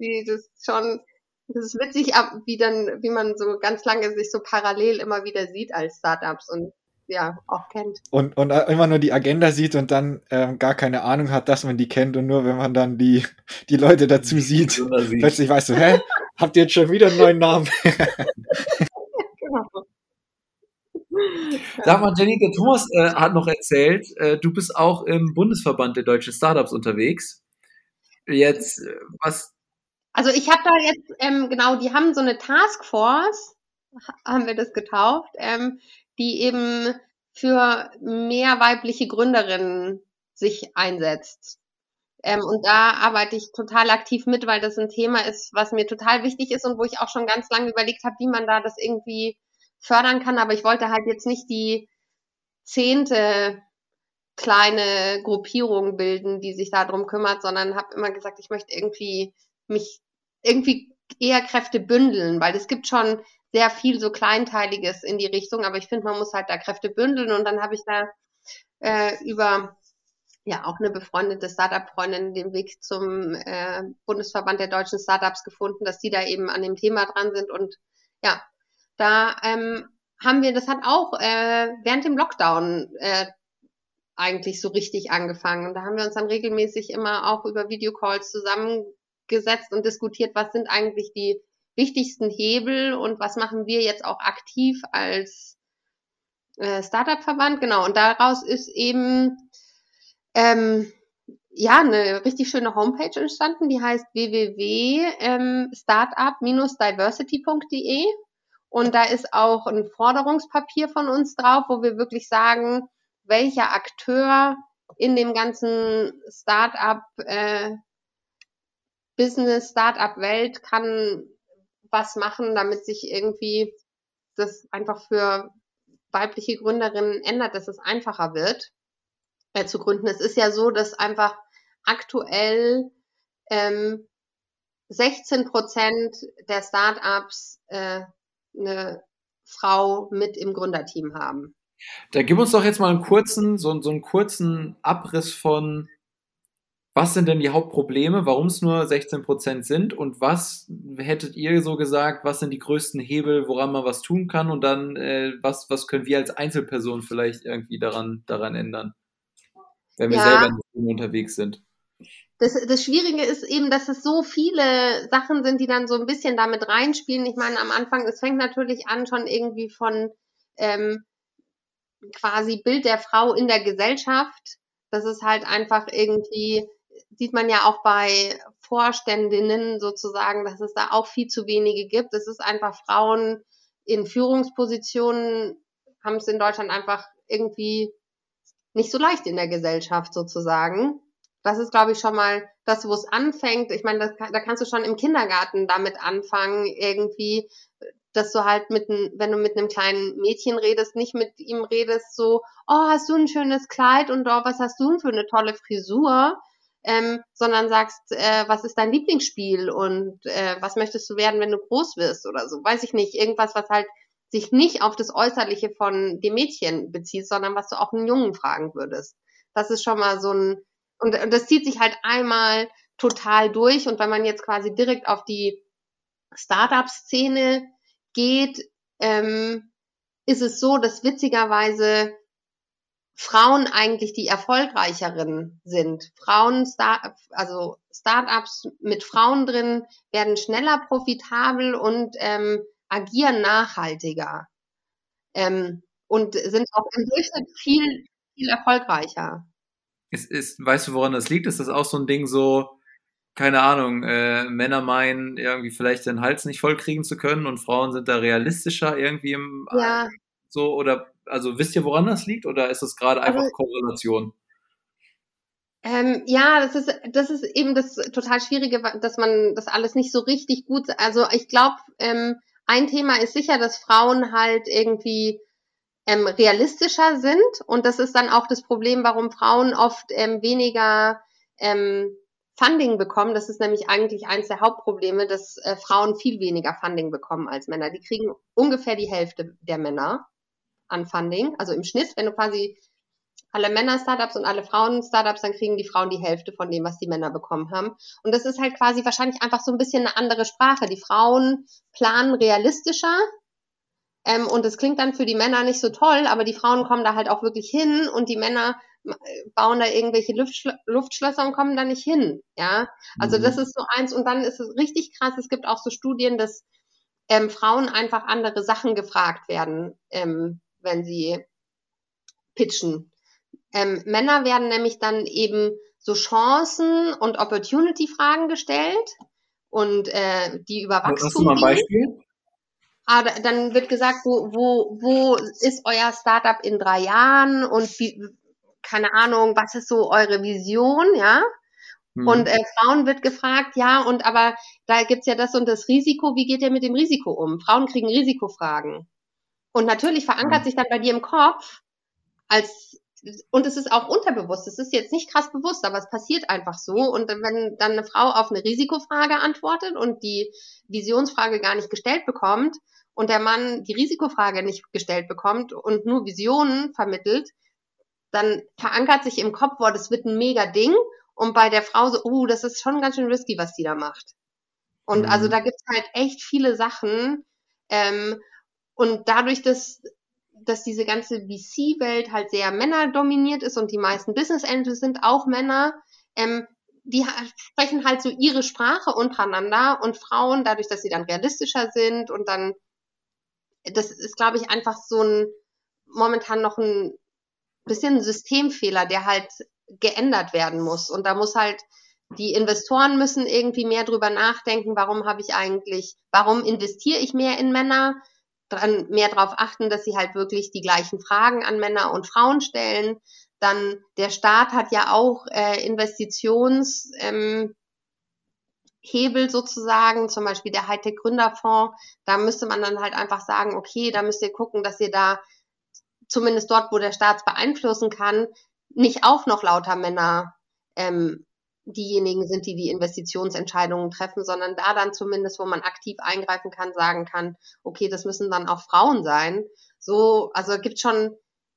Speaker 2: die das ist schon das ist witzig, wie dann, wie man so ganz lange sich so parallel immer wieder sieht als Startups und ja, auch kennt.
Speaker 1: Und, und immer nur die Agenda sieht und dann ähm, gar keine Ahnung hat, dass man die kennt und nur wenn man dann die, die Leute dazu sieht, sieht. plötzlich weißt du, hä, habt ihr jetzt schon wieder einen neuen Namen? <laughs> <laughs> genau.
Speaker 3: Sag mal, Jenny, der Thomas äh, hat noch erzählt, äh, du bist auch im Bundesverband der deutschen Startups unterwegs. Jetzt, äh, was
Speaker 2: Also ich habe da jetzt, ähm, genau, die haben so eine Taskforce, haben wir das getauft, ähm, die eben für mehr weibliche Gründerinnen sich einsetzt. Ähm, und da arbeite ich total aktiv mit, weil das ein Thema ist, was mir total wichtig ist und wo ich auch schon ganz lange überlegt habe, wie man da das irgendwie fördern kann. Aber ich wollte halt jetzt nicht die zehnte kleine Gruppierung bilden, die sich darum kümmert, sondern habe immer gesagt, ich möchte irgendwie mich irgendwie eher Kräfte bündeln, weil es gibt schon sehr viel so Kleinteiliges in die Richtung, aber ich finde, man muss halt da Kräfte bündeln und dann habe ich da äh, über ja auch eine befreundete Startup-Freundin den Weg zum äh, Bundesverband der deutschen Startups gefunden, dass die da eben an dem Thema dran sind und ja, da ähm, haben wir, das hat auch äh, während dem Lockdown äh, eigentlich so richtig angefangen. Und da haben wir uns dann regelmäßig immer auch über Videocalls zusammengesetzt und diskutiert, was sind eigentlich die wichtigsten Hebel und was machen wir jetzt auch aktiv als äh, Startup-Verband. Genau, und daraus ist eben ähm, ja eine richtig schöne Homepage entstanden, die heißt www.startup-diversity.de. Und da ist auch ein Forderungspapier von uns drauf, wo wir wirklich sagen, welcher Akteur in dem ganzen Startup äh, Business, Startup-Welt kann was machen, damit sich irgendwie das einfach für weibliche Gründerinnen ändert, dass es einfacher wird äh, zu gründen. Es ist ja so, dass einfach aktuell ähm, 16 Prozent der Startups äh, eine Frau mit im Gründerteam haben.
Speaker 3: Da gib uns doch jetzt mal einen kurzen, so, so einen kurzen Abriss von, was sind denn die Hauptprobleme, warum es nur 16% sind und was hättet ihr so gesagt, was sind die größten Hebel, woran man was tun kann und dann, äh, was, was können wir als Einzelperson vielleicht irgendwie daran, daran ändern, wenn wir ja. selber unterwegs sind?
Speaker 2: Das, das Schwierige ist eben, dass es so viele Sachen sind, die dann so ein bisschen damit reinspielen. Ich meine, am Anfang, es fängt natürlich an schon irgendwie von ähm, quasi Bild der Frau in der Gesellschaft. Das ist halt einfach irgendwie, sieht man ja auch bei Vorständinnen sozusagen, dass es da auch viel zu wenige gibt. Es ist einfach Frauen in Führungspositionen haben es in Deutschland einfach irgendwie nicht so leicht in der Gesellschaft sozusagen. Das ist, glaube ich, schon mal das, wo es anfängt. Ich meine, das, da kannst du schon im Kindergarten damit anfangen, irgendwie dass du halt mit, wenn du mit einem kleinen Mädchen redest, nicht mit ihm redest, so, oh, hast du ein schönes Kleid und oh, was hast du denn für eine tolle Frisur? Ähm, sondern sagst, äh, was ist dein Lieblingsspiel und äh, was möchtest du werden, wenn du groß wirst oder so. Weiß ich nicht, irgendwas, was halt sich nicht auf das Äußerliche von dem Mädchen bezieht, sondern was du auch einen Jungen fragen würdest. Das ist schon mal so ein, und, und das zieht sich halt einmal total durch. Und wenn man jetzt quasi direkt auf die Startup-Szene geht, ähm, ist es so, dass witzigerweise Frauen eigentlich die erfolgreicheren sind. Frauen, Start, also Startups mit Frauen drin werden schneller profitabel und ähm, agieren nachhaltiger ähm, und sind auch im Durchschnitt viel, viel erfolgreicher.
Speaker 3: Ist, ist, weißt du, woran das liegt? Ist das auch so ein Ding so, keine Ahnung, äh, Männer meinen, irgendwie vielleicht den Hals nicht voll kriegen zu können und Frauen sind da realistischer irgendwie im
Speaker 2: ja.
Speaker 3: so oder also wisst ihr, woran das liegt oder ist das gerade einfach also, Korrelation?
Speaker 2: Ähm, ja, das ist das ist eben das total Schwierige, dass man das alles nicht so richtig gut. Also ich glaube, ähm, ein Thema ist sicher, dass Frauen halt irgendwie ähm, realistischer sind und das ist dann auch das Problem, warum Frauen oft ähm, weniger ähm, Funding bekommen. Das ist nämlich eigentlich eines der Hauptprobleme, dass äh, Frauen viel weniger Funding bekommen als Männer. Die kriegen ungefähr die Hälfte der Männer an Funding. Also im Schnitt, wenn du quasi alle Männer-Startups und alle Frauen-Startups, dann kriegen die Frauen die Hälfte von dem, was die Männer bekommen haben. Und das ist halt quasi wahrscheinlich einfach so ein bisschen eine andere Sprache. Die Frauen planen realistischer. Ähm, und das klingt dann für die Männer nicht so toll, aber die Frauen kommen da halt auch wirklich hin und die Männer bauen da irgendwelche Luftschl Luftschlösser und kommen da nicht hin. Ja, also mhm. das ist so eins. Und dann ist es richtig krass. Es gibt auch so Studien, dass ähm, Frauen einfach andere Sachen gefragt werden, ähm, wenn sie pitchen. Ähm, Männer werden nämlich dann eben so Chancen und Opportunity-Fragen gestellt, und äh, die über Wachstum.
Speaker 3: Hast du mal ein Beispiel?
Speaker 2: Ah, dann wird gesagt, wo, wo, wo ist euer Startup in drei Jahren und wie, keine Ahnung, was ist so eure Vision, ja? Mhm. Und äh, Frauen wird gefragt, ja, und aber da gibt's ja das und das Risiko, wie geht ihr mit dem Risiko um? Frauen kriegen Risikofragen. Und natürlich verankert sich dann bei dir im Kopf als und es ist auch unterbewusst. Es ist jetzt nicht krass bewusst, aber es passiert einfach so. Und wenn dann eine Frau auf eine Risikofrage antwortet und die Visionsfrage gar nicht gestellt bekommt und der Mann die Risikofrage nicht gestellt bekommt und nur Visionen vermittelt, dann verankert sich im Kopf, boah, das wird ein mega Ding. Und bei der Frau so, uh, das ist schon ganz schön risky, was die da macht. Und mhm. also da gibt's halt echt viele Sachen. Ähm, und dadurch, dass dass diese ganze VC-Welt halt sehr männerdominiert ist und die meisten Business Angels sind auch Männer, ähm, die sprechen halt so ihre Sprache untereinander und Frauen, dadurch, dass sie dann realistischer sind und dann, das ist, glaube ich, einfach so ein, momentan noch ein bisschen ein Systemfehler, der halt geändert werden muss. Und da muss halt, die Investoren müssen irgendwie mehr drüber nachdenken, warum habe ich eigentlich, warum investiere ich mehr in Männer? Dran, mehr darauf achten, dass sie halt wirklich die gleichen Fragen an Männer und Frauen stellen. Dann der Staat hat ja auch äh, Investitions ähm, Hebel sozusagen, zum Beispiel der Hightech Gründerfonds, da müsste man dann halt einfach sagen, okay, da müsst ihr gucken, dass ihr da zumindest dort, wo der Staat beeinflussen kann, nicht auch noch lauter Männer ähm, diejenigen sind, die die Investitionsentscheidungen treffen, sondern da dann zumindest, wo man aktiv eingreifen kann, sagen kann, okay, das müssen dann auch Frauen sein. So, also es gibt schon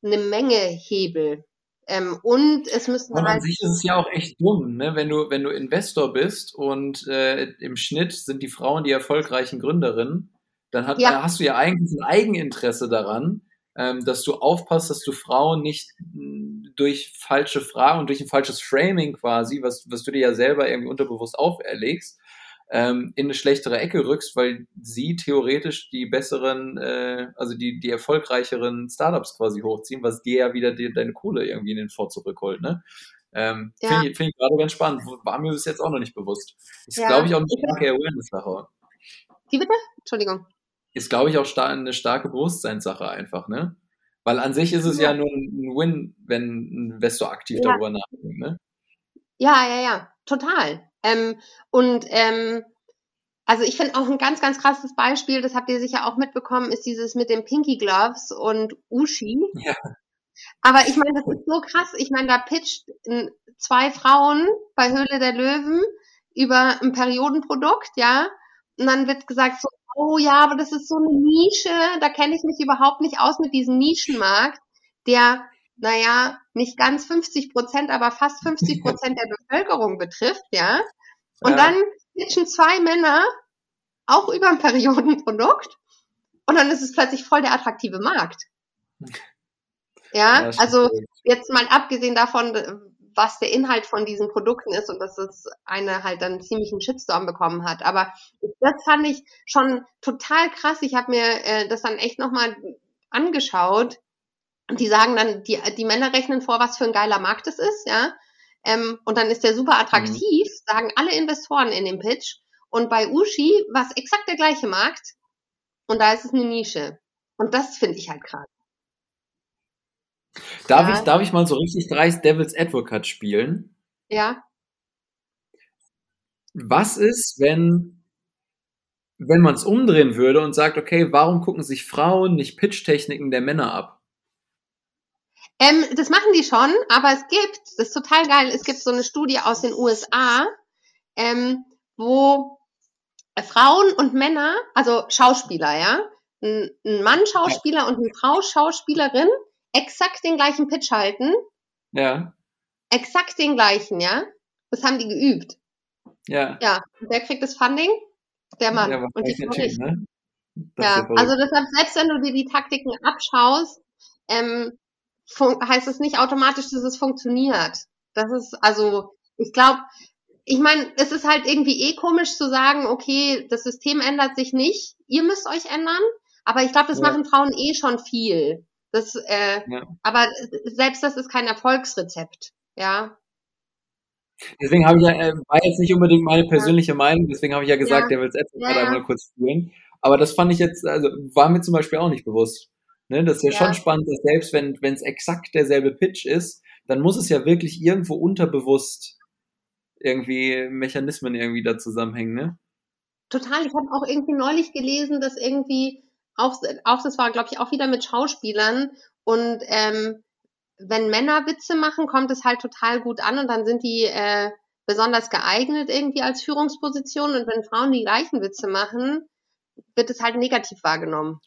Speaker 2: eine Menge Hebel. Ähm, und es müssen
Speaker 3: und halt an sich ist es ja auch echt dumm, ne? wenn du wenn du Investor bist und äh, im Schnitt sind die Frauen die erfolgreichen Gründerinnen, dann hat, ja. hast du ja eigentlich ein Eigeninteresse daran, dass du aufpasst, dass du Frauen nicht hm, durch falsche Fragen und durch ein falsches Framing quasi, was, was du dir ja selber irgendwie unterbewusst auferlegst, ähm, in eine schlechtere Ecke rückst, weil sie theoretisch die besseren, äh, also die, die erfolgreicheren Startups quasi hochziehen, was dir ja wieder die, deine Kohle irgendwie in den Vor zurückholt, ne? Ähm, ja. Finde ich, find ich gerade ganz spannend. War mir das jetzt auch noch nicht bewusst. Ist, ja. glaube ich, auch eine starke Awareness-Sache.
Speaker 2: Wie bitte? Entschuldigung
Speaker 3: ist, glaube ich, auch eine starke Bewusstseinssache einfach, ne? Weil an sich ist es ja, ja nur ein Win, wenn ein Investor aktiv ja. darüber nachdenkt, ne?
Speaker 2: Ja, ja, ja, total. Ähm, und ähm, also ich finde auch ein ganz, ganz krasses Beispiel, das habt ihr sicher auch mitbekommen, ist dieses mit den Pinky Gloves und Ushi. Ja. Aber ich meine, das ist so krass. Ich meine, da pitcht zwei Frauen bei Höhle der Löwen über ein Periodenprodukt, ja. Und dann wird gesagt, so, oh ja, aber das ist so eine Nische, da kenne ich mich überhaupt nicht aus mit diesem Nischenmarkt, der, naja, nicht ganz 50 Prozent, aber fast 50 Prozent der Bevölkerung betrifft, ja. Und ja. dann pitchen zwei Männer auch über ein Periodenprodukt und dann ist es plötzlich voll der attraktive Markt. <laughs> Ja, ja also jetzt mal abgesehen davon, was der Inhalt von diesen Produkten ist und dass es eine halt dann ziemlich einen Shitstorm bekommen hat. Aber das fand ich schon total krass. Ich habe mir äh, das dann echt nochmal angeschaut. Und die sagen dann, die, die Männer rechnen vor, was für ein geiler Markt es ist, ja. Ähm, und dann ist der super attraktiv, mhm. sagen alle Investoren in dem Pitch. Und bei Ushi war es exakt der gleiche Markt. Und da ist es eine Nische. Und das finde ich halt krass.
Speaker 3: Darf, ja. ich, darf ich mal so richtig dreist Devil's Advocate spielen?
Speaker 2: Ja.
Speaker 3: Was ist, wenn, wenn man es umdrehen würde und sagt, okay, warum gucken sich Frauen nicht Pitch-Techniken der Männer ab?
Speaker 2: Ähm, das machen die schon, aber es gibt, das ist total geil, es gibt so eine Studie aus den USA, ähm, wo Frauen und Männer, also Schauspieler, ja, ein, ein Mann Schauspieler und eine Frau Schauspielerin exakt den gleichen Pitch halten.
Speaker 3: Ja.
Speaker 2: Exakt den gleichen, ja. Das haben die geübt.
Speaker 3: Ja.
Speaker 2: Ja. Und wer kriegt das Funding? Der Mann. Ja, und die nicht. Ne? Ja, also deshalb, selbst wenn du dir die Taktiken abschaust, ähm, heißt es nicht automatisch, dass es funktioniert. Das ist, also, ich glaube, ich meine, es ist halt irgendwie eh komisch zu sagen, okay, das System ändert sich nicht, ihr müsst euch ändern, aber ich glaube, das ja. machen Frauen eh schon viel. Das, äh, ja. Aber selbst das ist kein Erfolgsrezept, ja.
Speaker 3: Deswegen habe ich ja, äh, war jetzt nicht unbedingt meine persönliche ja. Meinung, deswegen habe ich ja gesagt, ja. der will es jetzt ja. einmal kurz führen. Aber das fand ich jetzt, also war mir zum Beispiel auch nicht bewusst. Ne? Das ist ja, ja. schon spannend, dass selbst wenn es exakt derselbe Pitch ist, dann muss es ja wirklich irgendwo unterbewusst irgendwie Mechanismen irgendwie da zusammenhängen, ne?
Speaker 2: Total. Ich habe auch irgendwie neulich gelesen, dass irgendwie auch, auch das war, glaube ich, auch wieder mit Schauspielern. Und ähm, wenn Männer Witze machen, kommt es halt total gut an und dann sind die äh, besonders geeignet irgendwie als Führungsposition. Und wenn Frauen die gleichen Witze machen, wird es halt negativ wahrgenommen.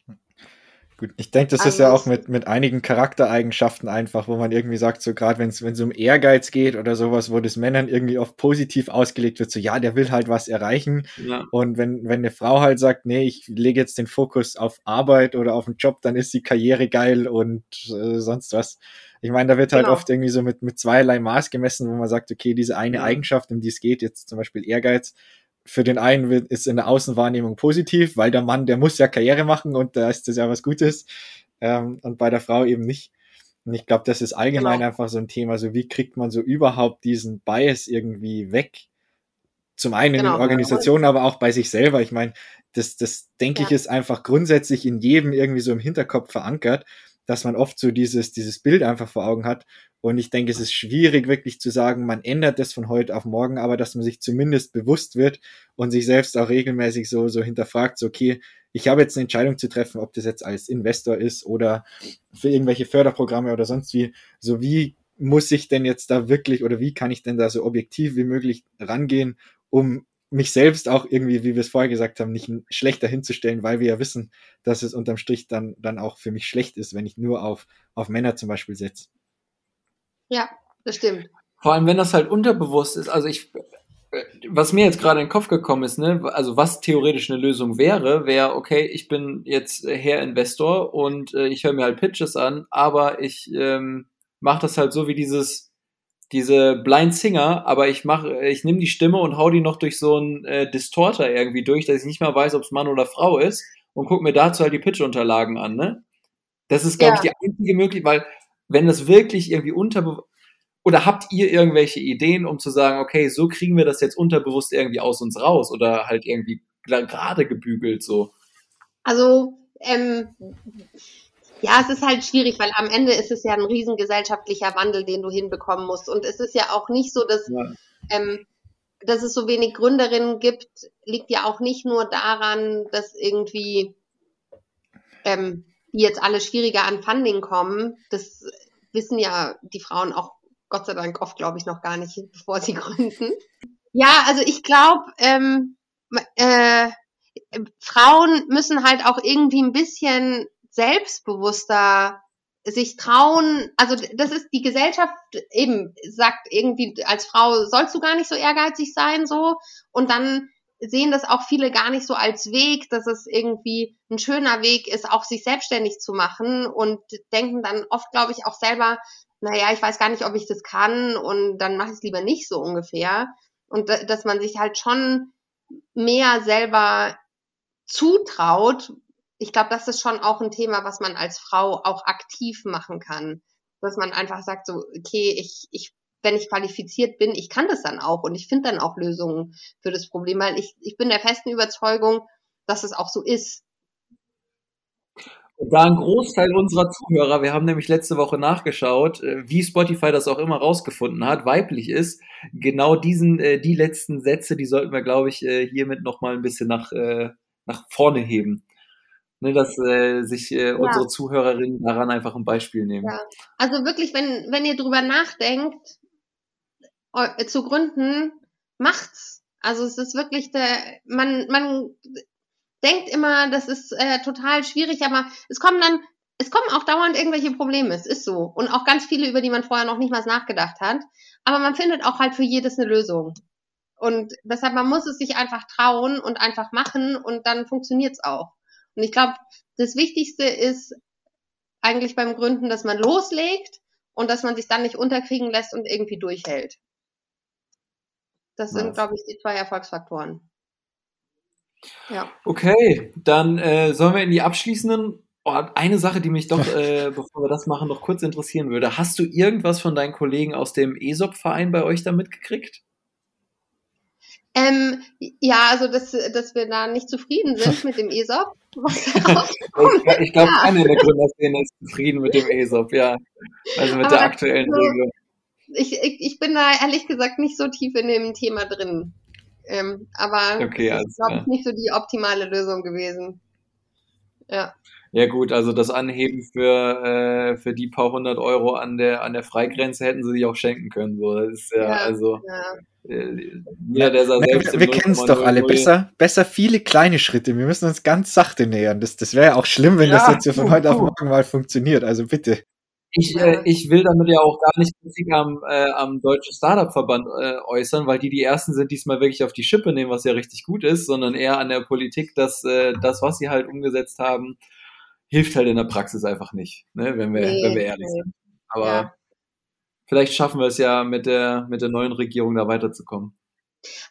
Speaker 1: Gut, ich denke, das also ist ja auch mit, mit einigen Charaktereigenschaften einfach, wo man irgendwie sagt, so gerade wenn es um Ehrgeiz geht oder sowas, wo das Männern irgendwie oft positiv ausgelegt wird, so ja, der will halt was erreichen. Ja. Und wenn, wenn eine Frau halt sagt, nee, ich lege jetzt den Fokus auf Arbeit oder auf den Job, dann ist die Karriere geil und äh, sonst was. Ich meine, da wird halt genau. oft irgendwie so mit, mit zweierlei Maß gemessen, wo man sagt, okay, diese eine ja. Eigenschaft, um die es geht, jetzt zum Beispiel Ehrgeiz, für den einen ist in der Außenwahrnehmung positiv, weil der Mann, der muss ja Karriere machen und da ist das ja was Gutes. Ähm, und bei der Frau eben nicht. Und ich glaube, das ist allgemein genau. einfach so ein Thema. So, wie kriegt man so überhaupt diesen Bias irgendwie weg? Zum einen genau. in den Organisationen, aber auch bei sich selber. Ich meine, das, das denke ja. ich, ist einfach grundsätzlich in jedem irgendwie so im Hinterkopf verankert, dass man oft so dieses, dieses Bild einfach vor Augen hat. Und ich denke, es ist schwierig wirklich zu sagen, man ändert das von heute auf morgen, aber dass man sich zumindest bewusst wird und sich selbst auch regelmäßig so, so hinterfragt, so, okay, ich habe jetzt eine Entscheidung zu treffen, ob das jetzt als Investor ist oder für irgendwelche Förderprogramme oder sonst wie. So wie muss ich denn jetzt da wirklich oder wie kann ich denn da so objektiv wie möglich rangehen, um mich selbst auch irgendwie, wie wir es vorher gesagt haben, nicht schlechter hinzustellen, weil wir ja wissen, dass es unterm Strich dann, dann auch für mich schlecht ist, wenn ich nur auf, auf Männer zum Beispiel setze.
Speaker 2: Ja, das stimmt.
Speaker 3: Vor allem, wenn das halt unterbewusst ist. Also ich, was mir jetzt gerade in den Kopf gekommen ist, ne, also was theoretisch eine Lösung wäre, wäre, okay, ich bin jetzt Herr Investor und äh, ich höre mir halt Pitches an, aber ich ähm, mache das halt so wie dieses, diese Blind Singer, aber ich mache, ich nehme die Stimme und hau die noch durch so einen äh, Distorter irgendwie durch, dass ich nicht mehr weiß, ob es Mann oder Frau ist und guck mir dazu halt die Pitch-Unterlagen an, ne? Das ist, glaube ja. ich, die einzige Möglichkeit, weil wenn das wirklich irgendwie unter oder habt ihr irgendwelche Ideen, um zu sagen, okay, so kriegen wir das jetzt unterbewusst irgendwie aus uns raus oder halt irgendwie gerade gebügelt so?
Speaker 2: Also, ähm, ja, es ist halt schwierig, weil am Ende ist es ja ein riesengesellschaftlicher Wandel, den du hinbekommen musst. Und es ist ja auch nicht so, dass, ja. ähm, dass es so wenig Gründerinnen gibt, liegt ja auch nicht nur daran, dass irgendwie ähm, die jetzt alle schwieriger an Funding kommen. Das wissen ja die Frauen auch Gott sei Dank oft, glaube ich, noch gar nicht, bevor sie <laughs> gründen. Ja, also ich glaube, ähm, äh, Frauen müssen halt auch irgendwie ein bisschen selbstbewusster sich trauen, also das ist die Gesellschaft eben sagt irgendwie als Frau sollst du gar nicht so ehrgeizig sein so und dann sehen das auch viele gar nicht so als Weg, dass es irgendwie ein schöner Weg ist, auch sich selbstständig zu machen und denken dann oft, glaube ich, auch selber, naja, ich weiß gar nicht, ob ich das kann und dann mache ich es lieber nicht so ungefähr. Und dass man sich halt schon mehr selber zutraut. Ich glaube, das ist schon auch ein Thema, was man als Frau auch aktiv machen kann. Dass man einfach sagt, so, okay, ich, ich wenn ich qualifiziert bin, ich kann das dann auch und ich finde dann auch Lösungen für das Problem, weil ich, ich bin der festen Überzeugung, dass es auch so ist.
Speaker 3: Da ein Großteil unserer Zuhörer, wir haben nämlich letzte Woche nachgeschaut, äh, wie Spotify das auch immer rausgefunden hat, weiblich ist, genau diesen, äh, die letzten Sätze, die sollten wir, glaube ich, äh, hiermit nochmal ein bisschen nach, nach vorne heben ne, dass äh, sich äh, ja. unsere Zuhörerinnen daran einfach ein Beispiel nehmen. Ja.
Speaker 2: Also wirklich, wenn, wenn ihr drüber nachdenkt, zu gründen, macht's. Also es ist wirklich der, man, man denkt immer, das ist äh, total schwierig, aber es kommen dann, es kommen auch dauernd irgendwelche Probleme, es ist so. Und auch ganz viele, über die man vorher noch nicht mal nachgedacht hat. Aber man findet auch halt für jedes eine Lösung. Und deshalb, man muss es sich einfach trauen und einfach machen und dann funktioniert's auch. Und ich glaube, das Wichtigste ist eigentlich beim Gründen, dass man loslegt und dass man sich dann nicht unterkriegen lässt und irgendwie durchhält. Das sind, glaube ich, die zwei Erfolgsfaktoren.
Speaker 3: Ja. Okay, dann äh, sollen wir in die abschließenden Oh, eine Sache, die mich doch, <laughs> äh, bevor wir das machen, noch kurz interessieren würde. Hast du irgendwas von deinen Kollegen aus dem ESOP-Verein bei euch da mitgekriegt?
Speaker 2: Ähm, ja, also dass, dass wir da nicht zufrieden sind mit dem ESOP. <laughs>
Speaker 3: ich, ich glaube, ja. keine der Gründerszene ist zufrieden mit dem ESOP, ja. Also mit Aber der aktuellen so, Regelung.
Speaker 2: Ich, ich, ich bin da ehrlich gesagt nicht so tief in dem Thema drin. Ähm, aber
Speaker 3: okay,
Speaker 2: das ist, glaube ich, nicht so die optimale Lösung gewesen. Ja.
Speaker 3: Ja gut, also das Anheben für, äh, für die paar hundert Euro an der, an der Freigrenze hätten sie sich auch schenken können. So. Das ist ja, ja also ja. Äh,
Speaker 1: jeder, der sah selbst Wir, wir kennen es doch alle. Besser, besser viele kleine Schritte. Wir müssen uns ganz sachte nähern. Das, das wäre ja auch schlimm, wenn ja, das jetzt so von heute auf morgen mal funktioniert. Also bitte.
Speaker 3: Ich, äh, ich will damit ja auch gar nicht Kritik am, äh, am Deutschen Startup-Verband äh, äußern, weil die die Ersten sind, die es mal wirklich auf die Schippe nehmen, was ja richtig gut ist, sondern eher an der Politik, dass äh, das, was sie halt umgesetzt haben, hilft halt in der Praxis einfach nicht, ne, wenn, wir, nee, wenn wir ehrlich nee. sind. Aber ja. vielleicht schaffen wir es ja mit der, mit der neuen Regierung da weiterzukommen.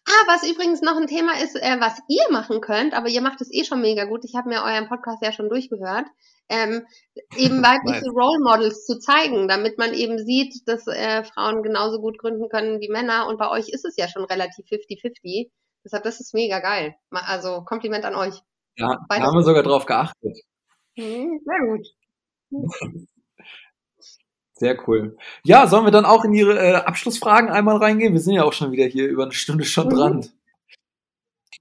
Speaker 2: Ah, was übrigens noch ein Thema ist, äh, was ihr machen könnt, aber ihr macht es eh schon mega gut. Ich habe mir euren Podcast ja schon durchgehört. Ähm, eben <laughs> weibliche Role Models zu zeigen, damit man eben sieht, dass äh, Frauen genauso gut gründen können wie Männer. Und bei euch ist es ja schon relativ 50-50. Deshalb, das ist mega geil. Also Kompliment an euch.
Speaker 3: Ja, da haben wir sogar drauf geachtet.
Speaker 2: Mhm, sehr gut.
Speaker 3: Sehr cool. Ja, sollen wir dann auch in Ihre äh, Abschlussfragen einmal reingehen? Wir sind ja auch schon wieder hier über eine Stunde schon mhm. dran.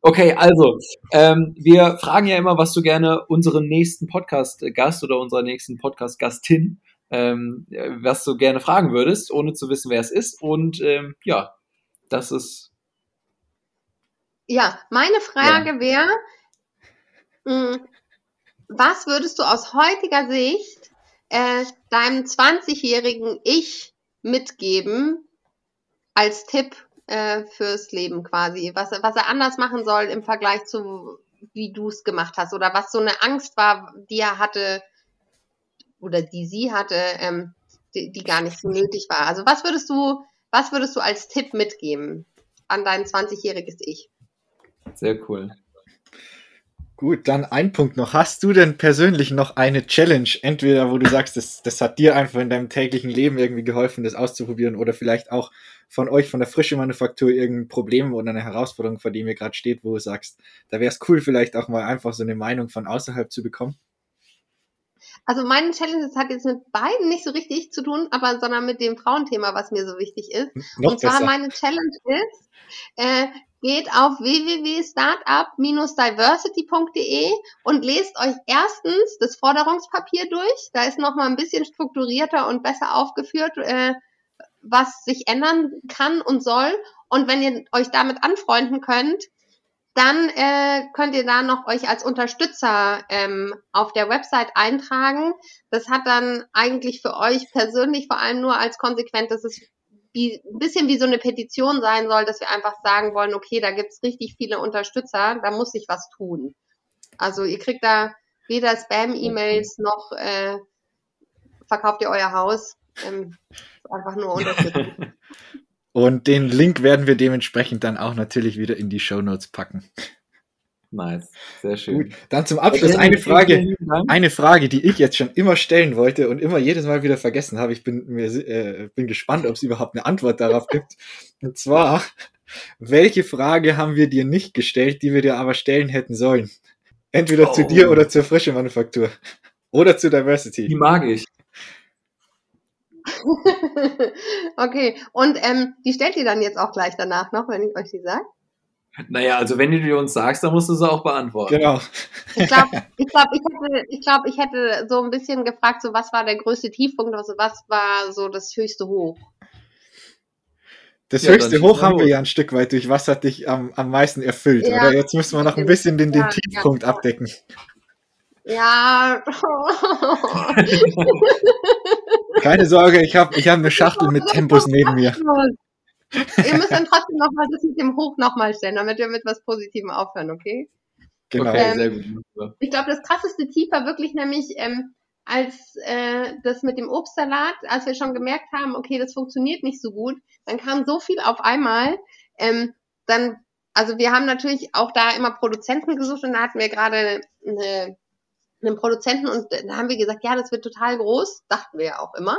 Speaker 3: Okay, also, ähm, wir fragen ja immer, was du gerne unseren nächsten Podcast-Gast oder unserer nächsten Podcast-Gastin, ähm, was du gerne fragen würdest, ohne zu wissen, wer es ist. Und ähm, ja, das ist.
Speaker 2: Ja, meine Frage ja. wäre, hm, was würdest du aus heutiger Sicht äh, deinem 20-jährigen Ich mitgeben als Tipp äh, fürs Leben quasi? Was, was er anders machen soll im Vergleich zu wie du es gemacht hast oder was so eine Angst war, die er hatte oder die sie hatte, ähm, die, die gar nicht so nötig war. Also was würdest du, was würdest du als Tipp mitgeben an dein 20-jähriges Ich?
Speaker 3: Sehr cool.
Speaker 1: Gut, dann ein Punkt noch. Hast du denn persönlich noch eine Challenge? Entweder, wo du sagst, das, das hat dir einfach in deinem täglichen Leben irgendwie geholfen, das auszuprobieren, oder vielleicht auch von euch, von der frische Manufaktur, irgendein Problem oder eine Herausforderung, vor dem ihr gerade steht, wo du sagst, da wäre es cool, vielleicht auch mal einfach so eine Meinung von außerhalb zu bekommen?
Speaker 2: Also meine Challenge hat jetzt mit beiden nicht so richtig zu tun, aber sondern mit dem Frauenthema, was mir so wichtig ist. Noch und zwar besser. meine Challenge ist, äh, geht auf www.startup-diversity.de und lest euch erstens das Forderungspapier durch. Da ist nochmal ein bisschen strukturierter und besser aufgeführt, äh, was sich ändern kann und soll. Und wenn ihr euch damit anfreunden könnt, dann äh, könnt ihr da noch euch als Unterstützer ähm, auf der Website eintragen. Das hat dann eigentlich für euch persönlich vor allem nur als Konsequenz, dass es wie, ein bisschen wie so eine Petition sein soll, dass wir einfach sagen wollen, okay, da gibt's richtig viele Unterstützer, da muss sich was tun. Also ihr kriegt da weder Spam-E-Mails noch äh, verkauft ihr euer Haus. Ähm, einfach nur unterstützen. <laughs>
Speaker 1: Und den Link werden wir dementsprechend dann auch natürlich wieder in die Show Notes packen.
Speaker 3: Nice, sehr schön. Gut,
Speaker 1: dann zum Abschluss eine Frage, eine Frage, die ich jetzt schon immer stellen wollte und immer jedes Mal wieder vergessen habe. Ich bin mir äh, bin gespannt, ob es überhaupt eine Antwort darauf gibt. Und zwar, welche Frage haben wir dir nicht gestellt, die wir dir aber stellen hätten sollen? Entweder oh. zu dir oder zur frische Manufaktur oder zu Diversity.
Speaker 3: Die mag ich. <laughs>
Speaker 2: okay, und ähm, die stellt ihr dann jetzt auch gleich danach noch, wenn ich euch die sage?
Speaker 3: Naja, also wenn du die uns sagst, dann musst du sie auch beantworten.
Speaker 1: Genau.
Speaker 2: Ich glaube, ich, glaub, ich, hätte, ich, glaub, ich hätte so ein bisschen gefragt, so was war der größte Tiefpunkt, also was war so das höchste Hoch?
Speaker 1: Das ja, höchste Hoch haben wir ja ein Stück weit durch. Was hat dich am, am meisten erfüllt? Ja, oder jetzt müssen wir noch ein bisschen den, den ja, Tiefpunkt abdecken.
Speaker 2: Ja.
Speaker 1: Keine Sorge, ich habe ich hab eine Schachtel mit Tempos neben mir. <laughs>
Speaker 2: Ihr müsst dann trotzdem nochmal das mit dem Hoch nochmal stellen, damit wir mit was Positivem aufhören, okay?
Speaker 1: Genau.
Speaker 2: Okay, ähm, sehr gut. Ich glaube, das krasseste Tief war wirklich nämlich, ähm, als äh, das mit dem Obstsalat, als wir schon gemerkt haben, okay, das funktioniert nicht so gut, dann kam so viel auf einmal. Ähm, dann, also wir haben natürlich auch da immer Produzenten gesucht und da hatten wir gerade eine einem Produzenten und da haben wir gesagt, ja, das wird total groß, dachten wir ja auch immer.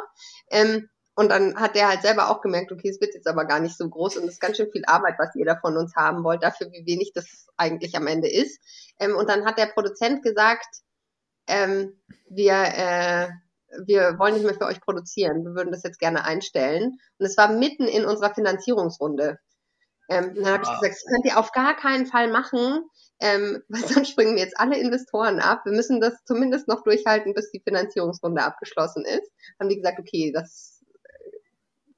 Speaker 2: Ähm, und dann hat der halt selber auch gemerkt, okay, es wird jetzt aber gar nicht so groß und es ist ganz schön viel Arbeit, was jeder von uns haben wollte, dafür, wie wenig das eigentlich am Ende ist. Ähm, und dann hat der Produzent gesagt, ähm, wir, äh, wir wollen nicht mehr für euch produzieren, wir würden das jetzt gerne einstellen. Und es war mitten in unserer Finanzierungsrunde. Ähm, dann habe ich gesagt, das könnt ihr auf gar keinen Fall machen, ähm, weil <laughs> sonst springen jetzt alle Investoren ab. Wir müssen das zumindest noch durchhalten, bis die Finanzierungsrunde abgeschlossen ist. Haben die gesagt, okay, das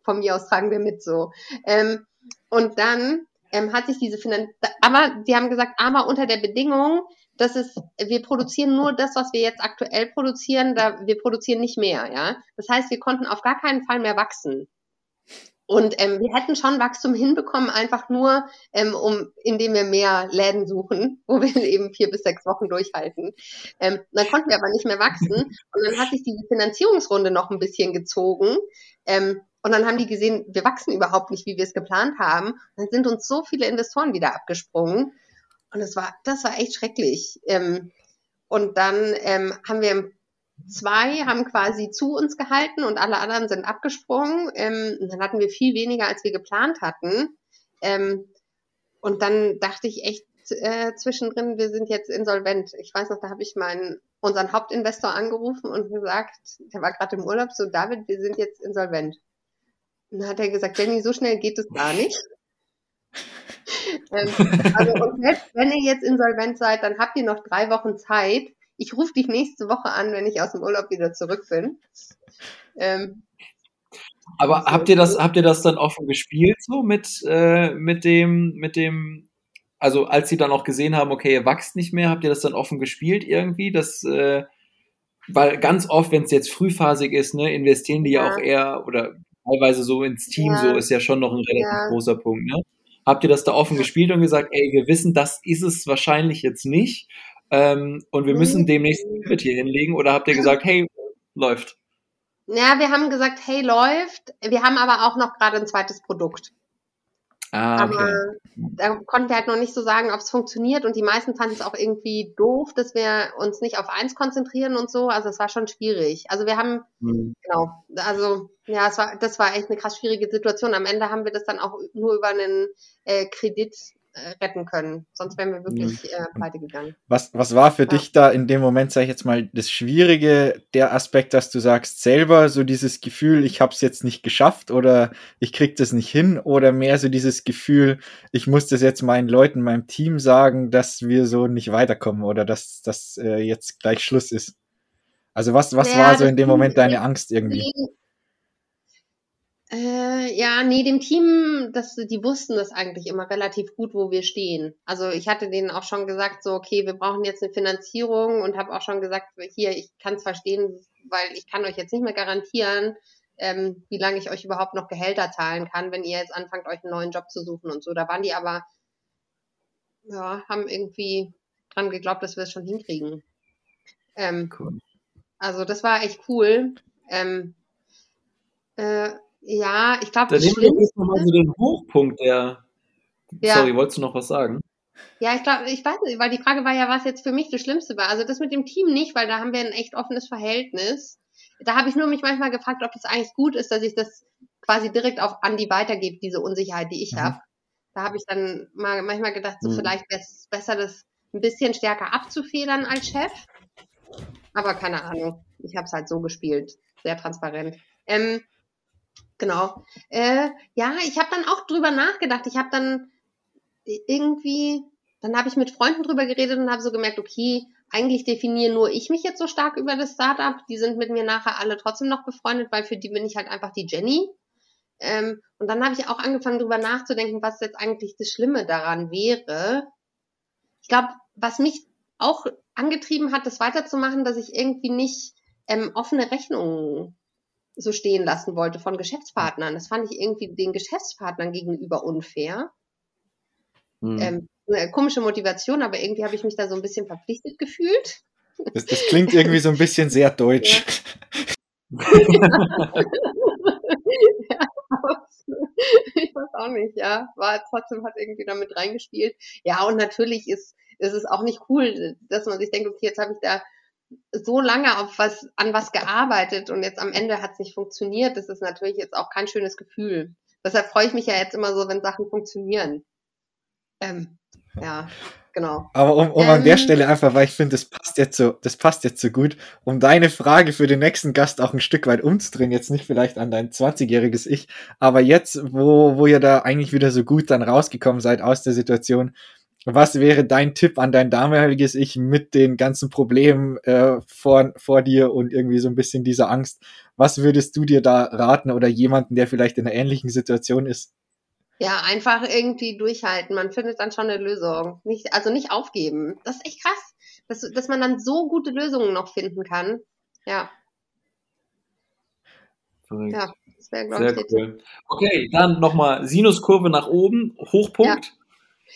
Speaker 2: von mir aus tragen wir mit so. Ähm, und dann ähm, hat sich diese Finanz, aber die haben gesagt, aber unter der Bedingung, dass es, wir produzieren nur das, was wir jetzt aktuell produzieren, da wir produzieren nicht mehr, ja. Das heißt, wir konnten auf gar keinen Fall mehr wachsen. Und ähm, wir hätten schon Wachstum hinbekommen, einfach nur, ähm, um, indem wir mehr Läden suchen, <laughs> wo wir eben vier bis sechs Wochen durchhalten. Ähm, dann konnten wir aber nicht mehr wachsen. Und dann hat sich diese Finanzierungsrunde noch ein bisschen gezogen. Ähm, und dann haben die gesehen, wir wachsen überhaupt nicht, wie wir es geplant haben. Und dann sind uns so viele Investoren wieder abgesprungen. Und das war, das war echt schrecklich. Ähm, und dann ähm, haben wir zwei haben quasi zu uns gehalten und alle anderen sind abgesprungen. Ähm, und dann hatten wir viel weniger, als wir geplant hatten. Ähm, und dann dachte ich echt äh, zwischendrin, wir sind jetzt insolvent. Ich weiß noch, da habe ich meinen unseren Hauptinvestor angerufen und gesagt, der war gerade im Urlaub, so David, wir sind jetzt insolvent. Und dann hat er gesagt, Jenny, so schnell geht es gar nicht. <laughs> ähm, also und selbst wenn ihr jetzt insolvent seid, dann habt ihr noch drei Wochen Zeit, ich rufe dich nächste Woche an, wenn ich aus dem Urlaub wieder zurück bin. Ähm,
Speaker 3: aber habt ihr das, habt ihr das dann offen gespielt so mit, äh, mit dem, mit dem, also als sie dann auch gesehen haben, okay, ihr wächst nicht mehr, habt ihr das dann offen gespielt irgendwie? Das, äh, weil ganz oft, wenn es jetzt frühphasig ist, ne, investieren die ja, ja auch eher oder teilweise so ins Team, ja. so ist ja schon noch ein relativ ja. großer Punkt, ne? Habt ihr das da offen gespielt und gesagt, ey, wir wissen, das ist es wahrscheinlich jetzt nicht ähm, und wir müssen mhm. demnächst ein Pivot hier hinlegen oder habt ihr gesagt, hey, läuft?
Speaker 2: Ja, wir haben gesagt, hey, läuft. Wir haben aber auch noch gerade ein zweites Produkt. Ah, okay. Aber da konnten wir halt noch nicht so sagen, ob es funktioniert und die meisten fanden es auch irgendwie doof, dass wir uns nicht auf eins konzentrieren und so. Also es war schon schwierig. Also wir haben, mhm. genau, also ja, es war, das war echt eine krass schwierige Situation. Am Ende haben wir das dann auch nur über einen äh, Kredit retten können. Sonst wären wir wirklich äh, pleite gegangen.
Speaker 1: Was, was war für ja. dich da in dem Moment, sag ich jetzt mal, das Schwierige, der Aspekt, dass du sagst, selber so dieses Gefühl, ich habe es jetzt nicht geschafft oder ich krieg das nicht hin oder mehr so dieses Gefühl, ich muss das jetzt meinen Leuten, meinem Team sagen, dass wir so nicht weiterkommen oder dass das äh, jetzt gleich Schluss ist? Also was, was ja, war so in dem Moment deine Angst irgendwie?
Speaker 2: Äh, ja, nee, dem Team, das, die wussten das eigentlich immer relativ gut, wo wir stehen. Also ich hatte denen auch schon gesagt, so, okay, wir brauchen jetzt eine Finanzierung und habe auch schon gesagt, hier, ich kann es verstehen, weil ich kann euch jetzt nicht mehr garantieren, ähm, wie lange ich euch überhaupt noch Gehälter zahlen kann, wenn ihr jetzt anfangt, euch einen neuen Job zu suchen und so. Da waren die aber, ja, haben irgendwie dran geglaubt, dass wir es schon hinkriegen. Ähm, cool. Also das war echt cool. Ähm, äh, ja, ich glaube,
Speaker 3: wir jetzt nochmal so den Hochpunkt der. Ja. Sorry, wolltest du noch was sagen?
Speaker 2: Ja, ich glaube, ich weiß nicht, weil die Frage war ja, was jetzt für mich das Schlimmste war. Also das mit dem Team nicht, weil da haben wir ein echt offenes Verhältnis. Da habe ich nur mich manchmal gefragt, ob das eigentlich gut ist, dass ich das quasi direkt auf Andi weitergebe, diese Unsicherheit, die ich mhm. habe. Da habe ich dann mal manchmal gedacht, so mhm. vielleicht wäre es besser, das ein bisschen stärker abzufedern als Chef. Aber keine Ahnung. Ich habe es halt so gespielt. Sehr transparent. Ähm, Genau. Äh, ja, ich habe dann auch drüber nachgedacht. Ich habe dann irgendwie, dann habe ich mit Freunden drüber geredet und habe so gemerkt, okay, eigentlich definiere nur ich mich jetzt so stark über das Startup. Die sind mit mir nachher alle trotzdem noch befreundet, weil für die bin ich halt einfach die Jenny. Ähm, und dann habe ich auch angefangen drüber nachzudenken, was jetzt eigentlich das Schlimme daran wäre. Ich glaube, was mich auch angetrieben hat, das weiterzumachen, dass ich irgendwie nicht ähm, offene Rechnungen so stehen lassen wollte von Geschäftspartnern. Das fand ich irgendwie den Geschäftspartnern gegenüber unfair. Hm. Ähm, eine komische Motivation, aber irgendwie habe ich mich da so ein bisschen verpflichtet gefühlt.
Speaker 1: Das, das klingt irgendwie so ein bisschen sehr deutsch. Ja.
Speaker 2: ja, ich weiß auch nicht, ja. War trotzdem hat irgendwie damit reingespielt. Ja, und natürlich ist, ist es auch nicht cool, dass man sich denkt, okay, jetzt habe ich da so lange auf was, an was gearbeitet und jetzt am Ende hat es nicht funktioniert. Das ist natürlich jetzt auch kein schönes Gefühl. Deshalb freue ich mich ja jetzt immer so, wenn Sachen funktionieren. Ähm, ja, genau.
Speaker 1: Aber um, um ähm, an der ähm, Stelle einfach, weil ich finde, das passt jetzt so, das passt jetzt so gut, um deine Frage für den nächsten Gast auch ein Stück weit umzudrehen, jetzt nicht vielleicht an dein 20-jähriges Ich, aber jetzt, wo, wo ihr da eigentlich wieder so gut dann rausgekommen seid aus der Situation, was wäre dein Tipp an dein damaliges Ich mit den ganzen Problemen äh, vor, vor dir und irgendwie so ein bisschen dieser Angst? Was würdest du dir da raten oder jemanden, der vielleicht in einer ähnlichen Situation ist?
Speaker 2: Ja, einfach irgendwie durchhalten. Man findet dann schon eine Lösung. Nicht, also nicht aufgeben. Das ist echt krass, dass, dass man dann so gute Lösungen noch finden kann. Ja.
Speaker 3: Verrückt. Ja, das wäre, glaube ich, cool. Okay, dann nochmal Sinuskurve nach oben, Hochpunkt.
Speaker 2: Ja.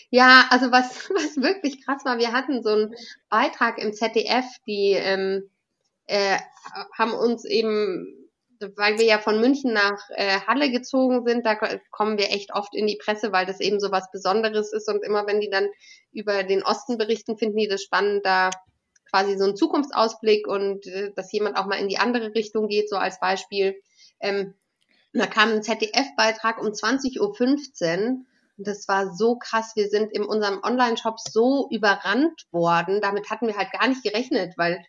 Speaker 2: Ja, also was, <laughs> was wirklich krass war, wir hatten so einen Beitrag im ZDF, die ähm, äh, haben uns eben, weil wir ja von München nach äh, Halle gezogen sind, da kommen wir echt oft in die Presse, weil das eben so was Besonderes ist und immer wenn die dann über den Osten berichten, finden die das spannend, da quasi so einen Zukunftsausblick und äh, dass jemand auch mal in die andere Richtung geht, so als Beispiel. Ähm, da kam ein ZDF-Beitrag um 20.15 Uhr und das war so krass. Wir sind in unserem Online-Shop so überrannt worden. Damit hatten wir halt gar nicht gerechnet, weil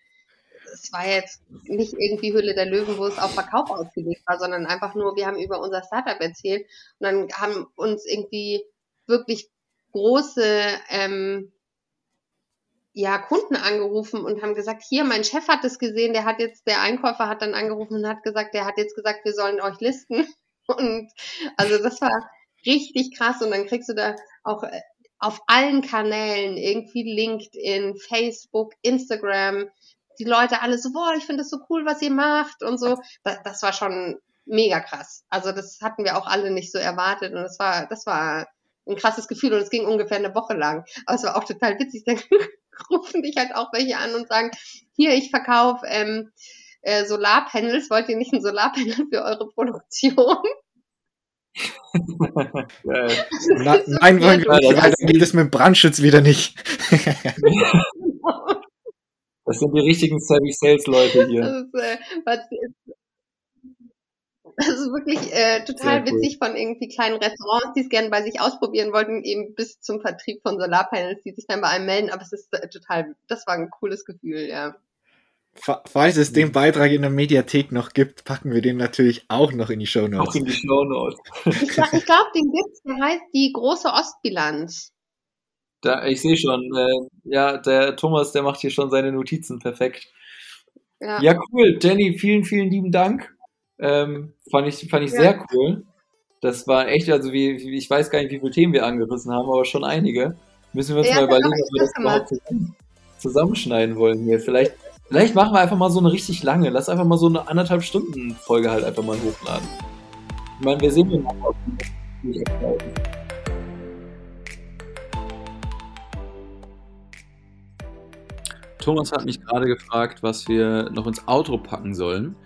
Speaker 2: es war jetzt nicht irgendwie Hülle der Löwen, wo es auf Verkauf ausgelegt war, sondern einfach nur, wir haben über unser Startup erzählt und dann haben uns irgendwie wirklich große ähm, ja, Kunden angerufen und haben gesagt, hier, mein Chef hat es gesehen, der hat jetzt, der Einkäufer hat dann angerufen und hat gesagt, der hat jetzt gesagt, wir sollen euch listen. <laughs> Und also das war richtig krass und dann kriegst du da auch äh, auf allen Kanälen, irgendwie LinkedIn, Facebook, Instagram, die Leute alle so, boah, ich finde das so cool, was ihr macht und so. Das, das war schon mega krass. Also das hatten wir auch alle nicht so erwartet und das war, das war ein krasses Gefühl und es ging ungefähr eine Woche lang. Aber es war auch total witzig. Dann <laughs> rufen dich halt auch welche an und sagen, hier, ich verkaufe ähm, äh, Solarpanels, wollt ihr nicht ein Solarpanel für eure Produktion?
Speaker 1: Na, nein, wollen wir nicht, weil dann geht es mit dem Brandschutz wieder nicht. <laughs>
Speaker 3: das sind die richtigen Savvy Sales Leute hier. Das ist, äh, was,
Speaker 2: das ist wirklich äh, total Sehr witzig cool. von irgendwie kleinen Restaurants, die es gerne bei sich ausprobieren wollten, eben bis zum Vertrieb von Solarpanels, die sich dann bei einem melden. Aber es ist äh, total, das war ein cooles Gefühl, ja.
Speaker 1: Falls es den Beitrag in der Mediathek noch gibt, packen wir den natürlich auch noch in die Show Notes. Auch in die Show
Speaker 2: Notes. ich glaube, glaub, den gibt's. Der heißt die große Ostbilanz.
Speaker 3: Da, ich sehe schon, äh, ja, der Thomas, der macht hier schon seine Notizen perfekt. Ja, ja cool. Jenny, vielen, vielen lieben Dank. Ähm, fand ich, fand ich ja. sehr cool. Das war echt, also wie, ich weiß gar nicht, wie viele Themen wir angerissen haben, aber schon einige. Müssen wir uns ja, mal überlegen, ob wir das überhaupt zusammenschneiden wollen hier. Vielleicht Vielleicht machen wir einfach mal so eine richtig lange. Lass einfach mal so eine anderthalb Stunden Folge halt einfach mal hochladen. Ich meine, wir sehen ja nicht Thomas hat mich gerade gefragt, was wir noch ins Outro packen sollen.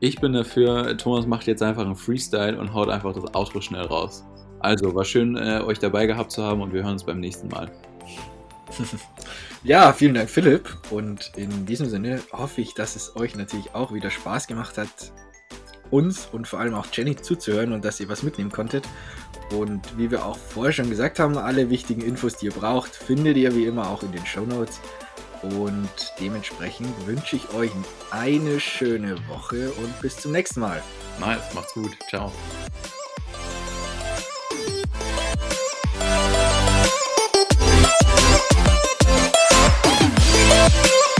Speaker 3: Ich bin dafür, Thomas macht jetzt einfach einen Freestyle und haut einfach das Outro schnell raus. Also, war schön, äh, euch dabei gehabt zu haben und wir hören uns beim nächsten Mal. <laughs>
Speaker 1: Ja, vielen Dank, Philipp. Und in diesem Sinne hoffe ich, dass es euch natürlich auch wieder Spaß gemacht hat, uns und vor allem auch Jenny zuzuhören und dass ihr was mitnehmen konntet. Und wie wir auch vorher schon gesagt haben, alle wichtigen Infos, die ihr braucht, findet ihr wie immer auch in den Show Notes. Und dementsprechend wünsche ich euch eine schöne Woche und bis zum nächsten Mal.
Speaker 3: Nice, macht's gut. Ciao. you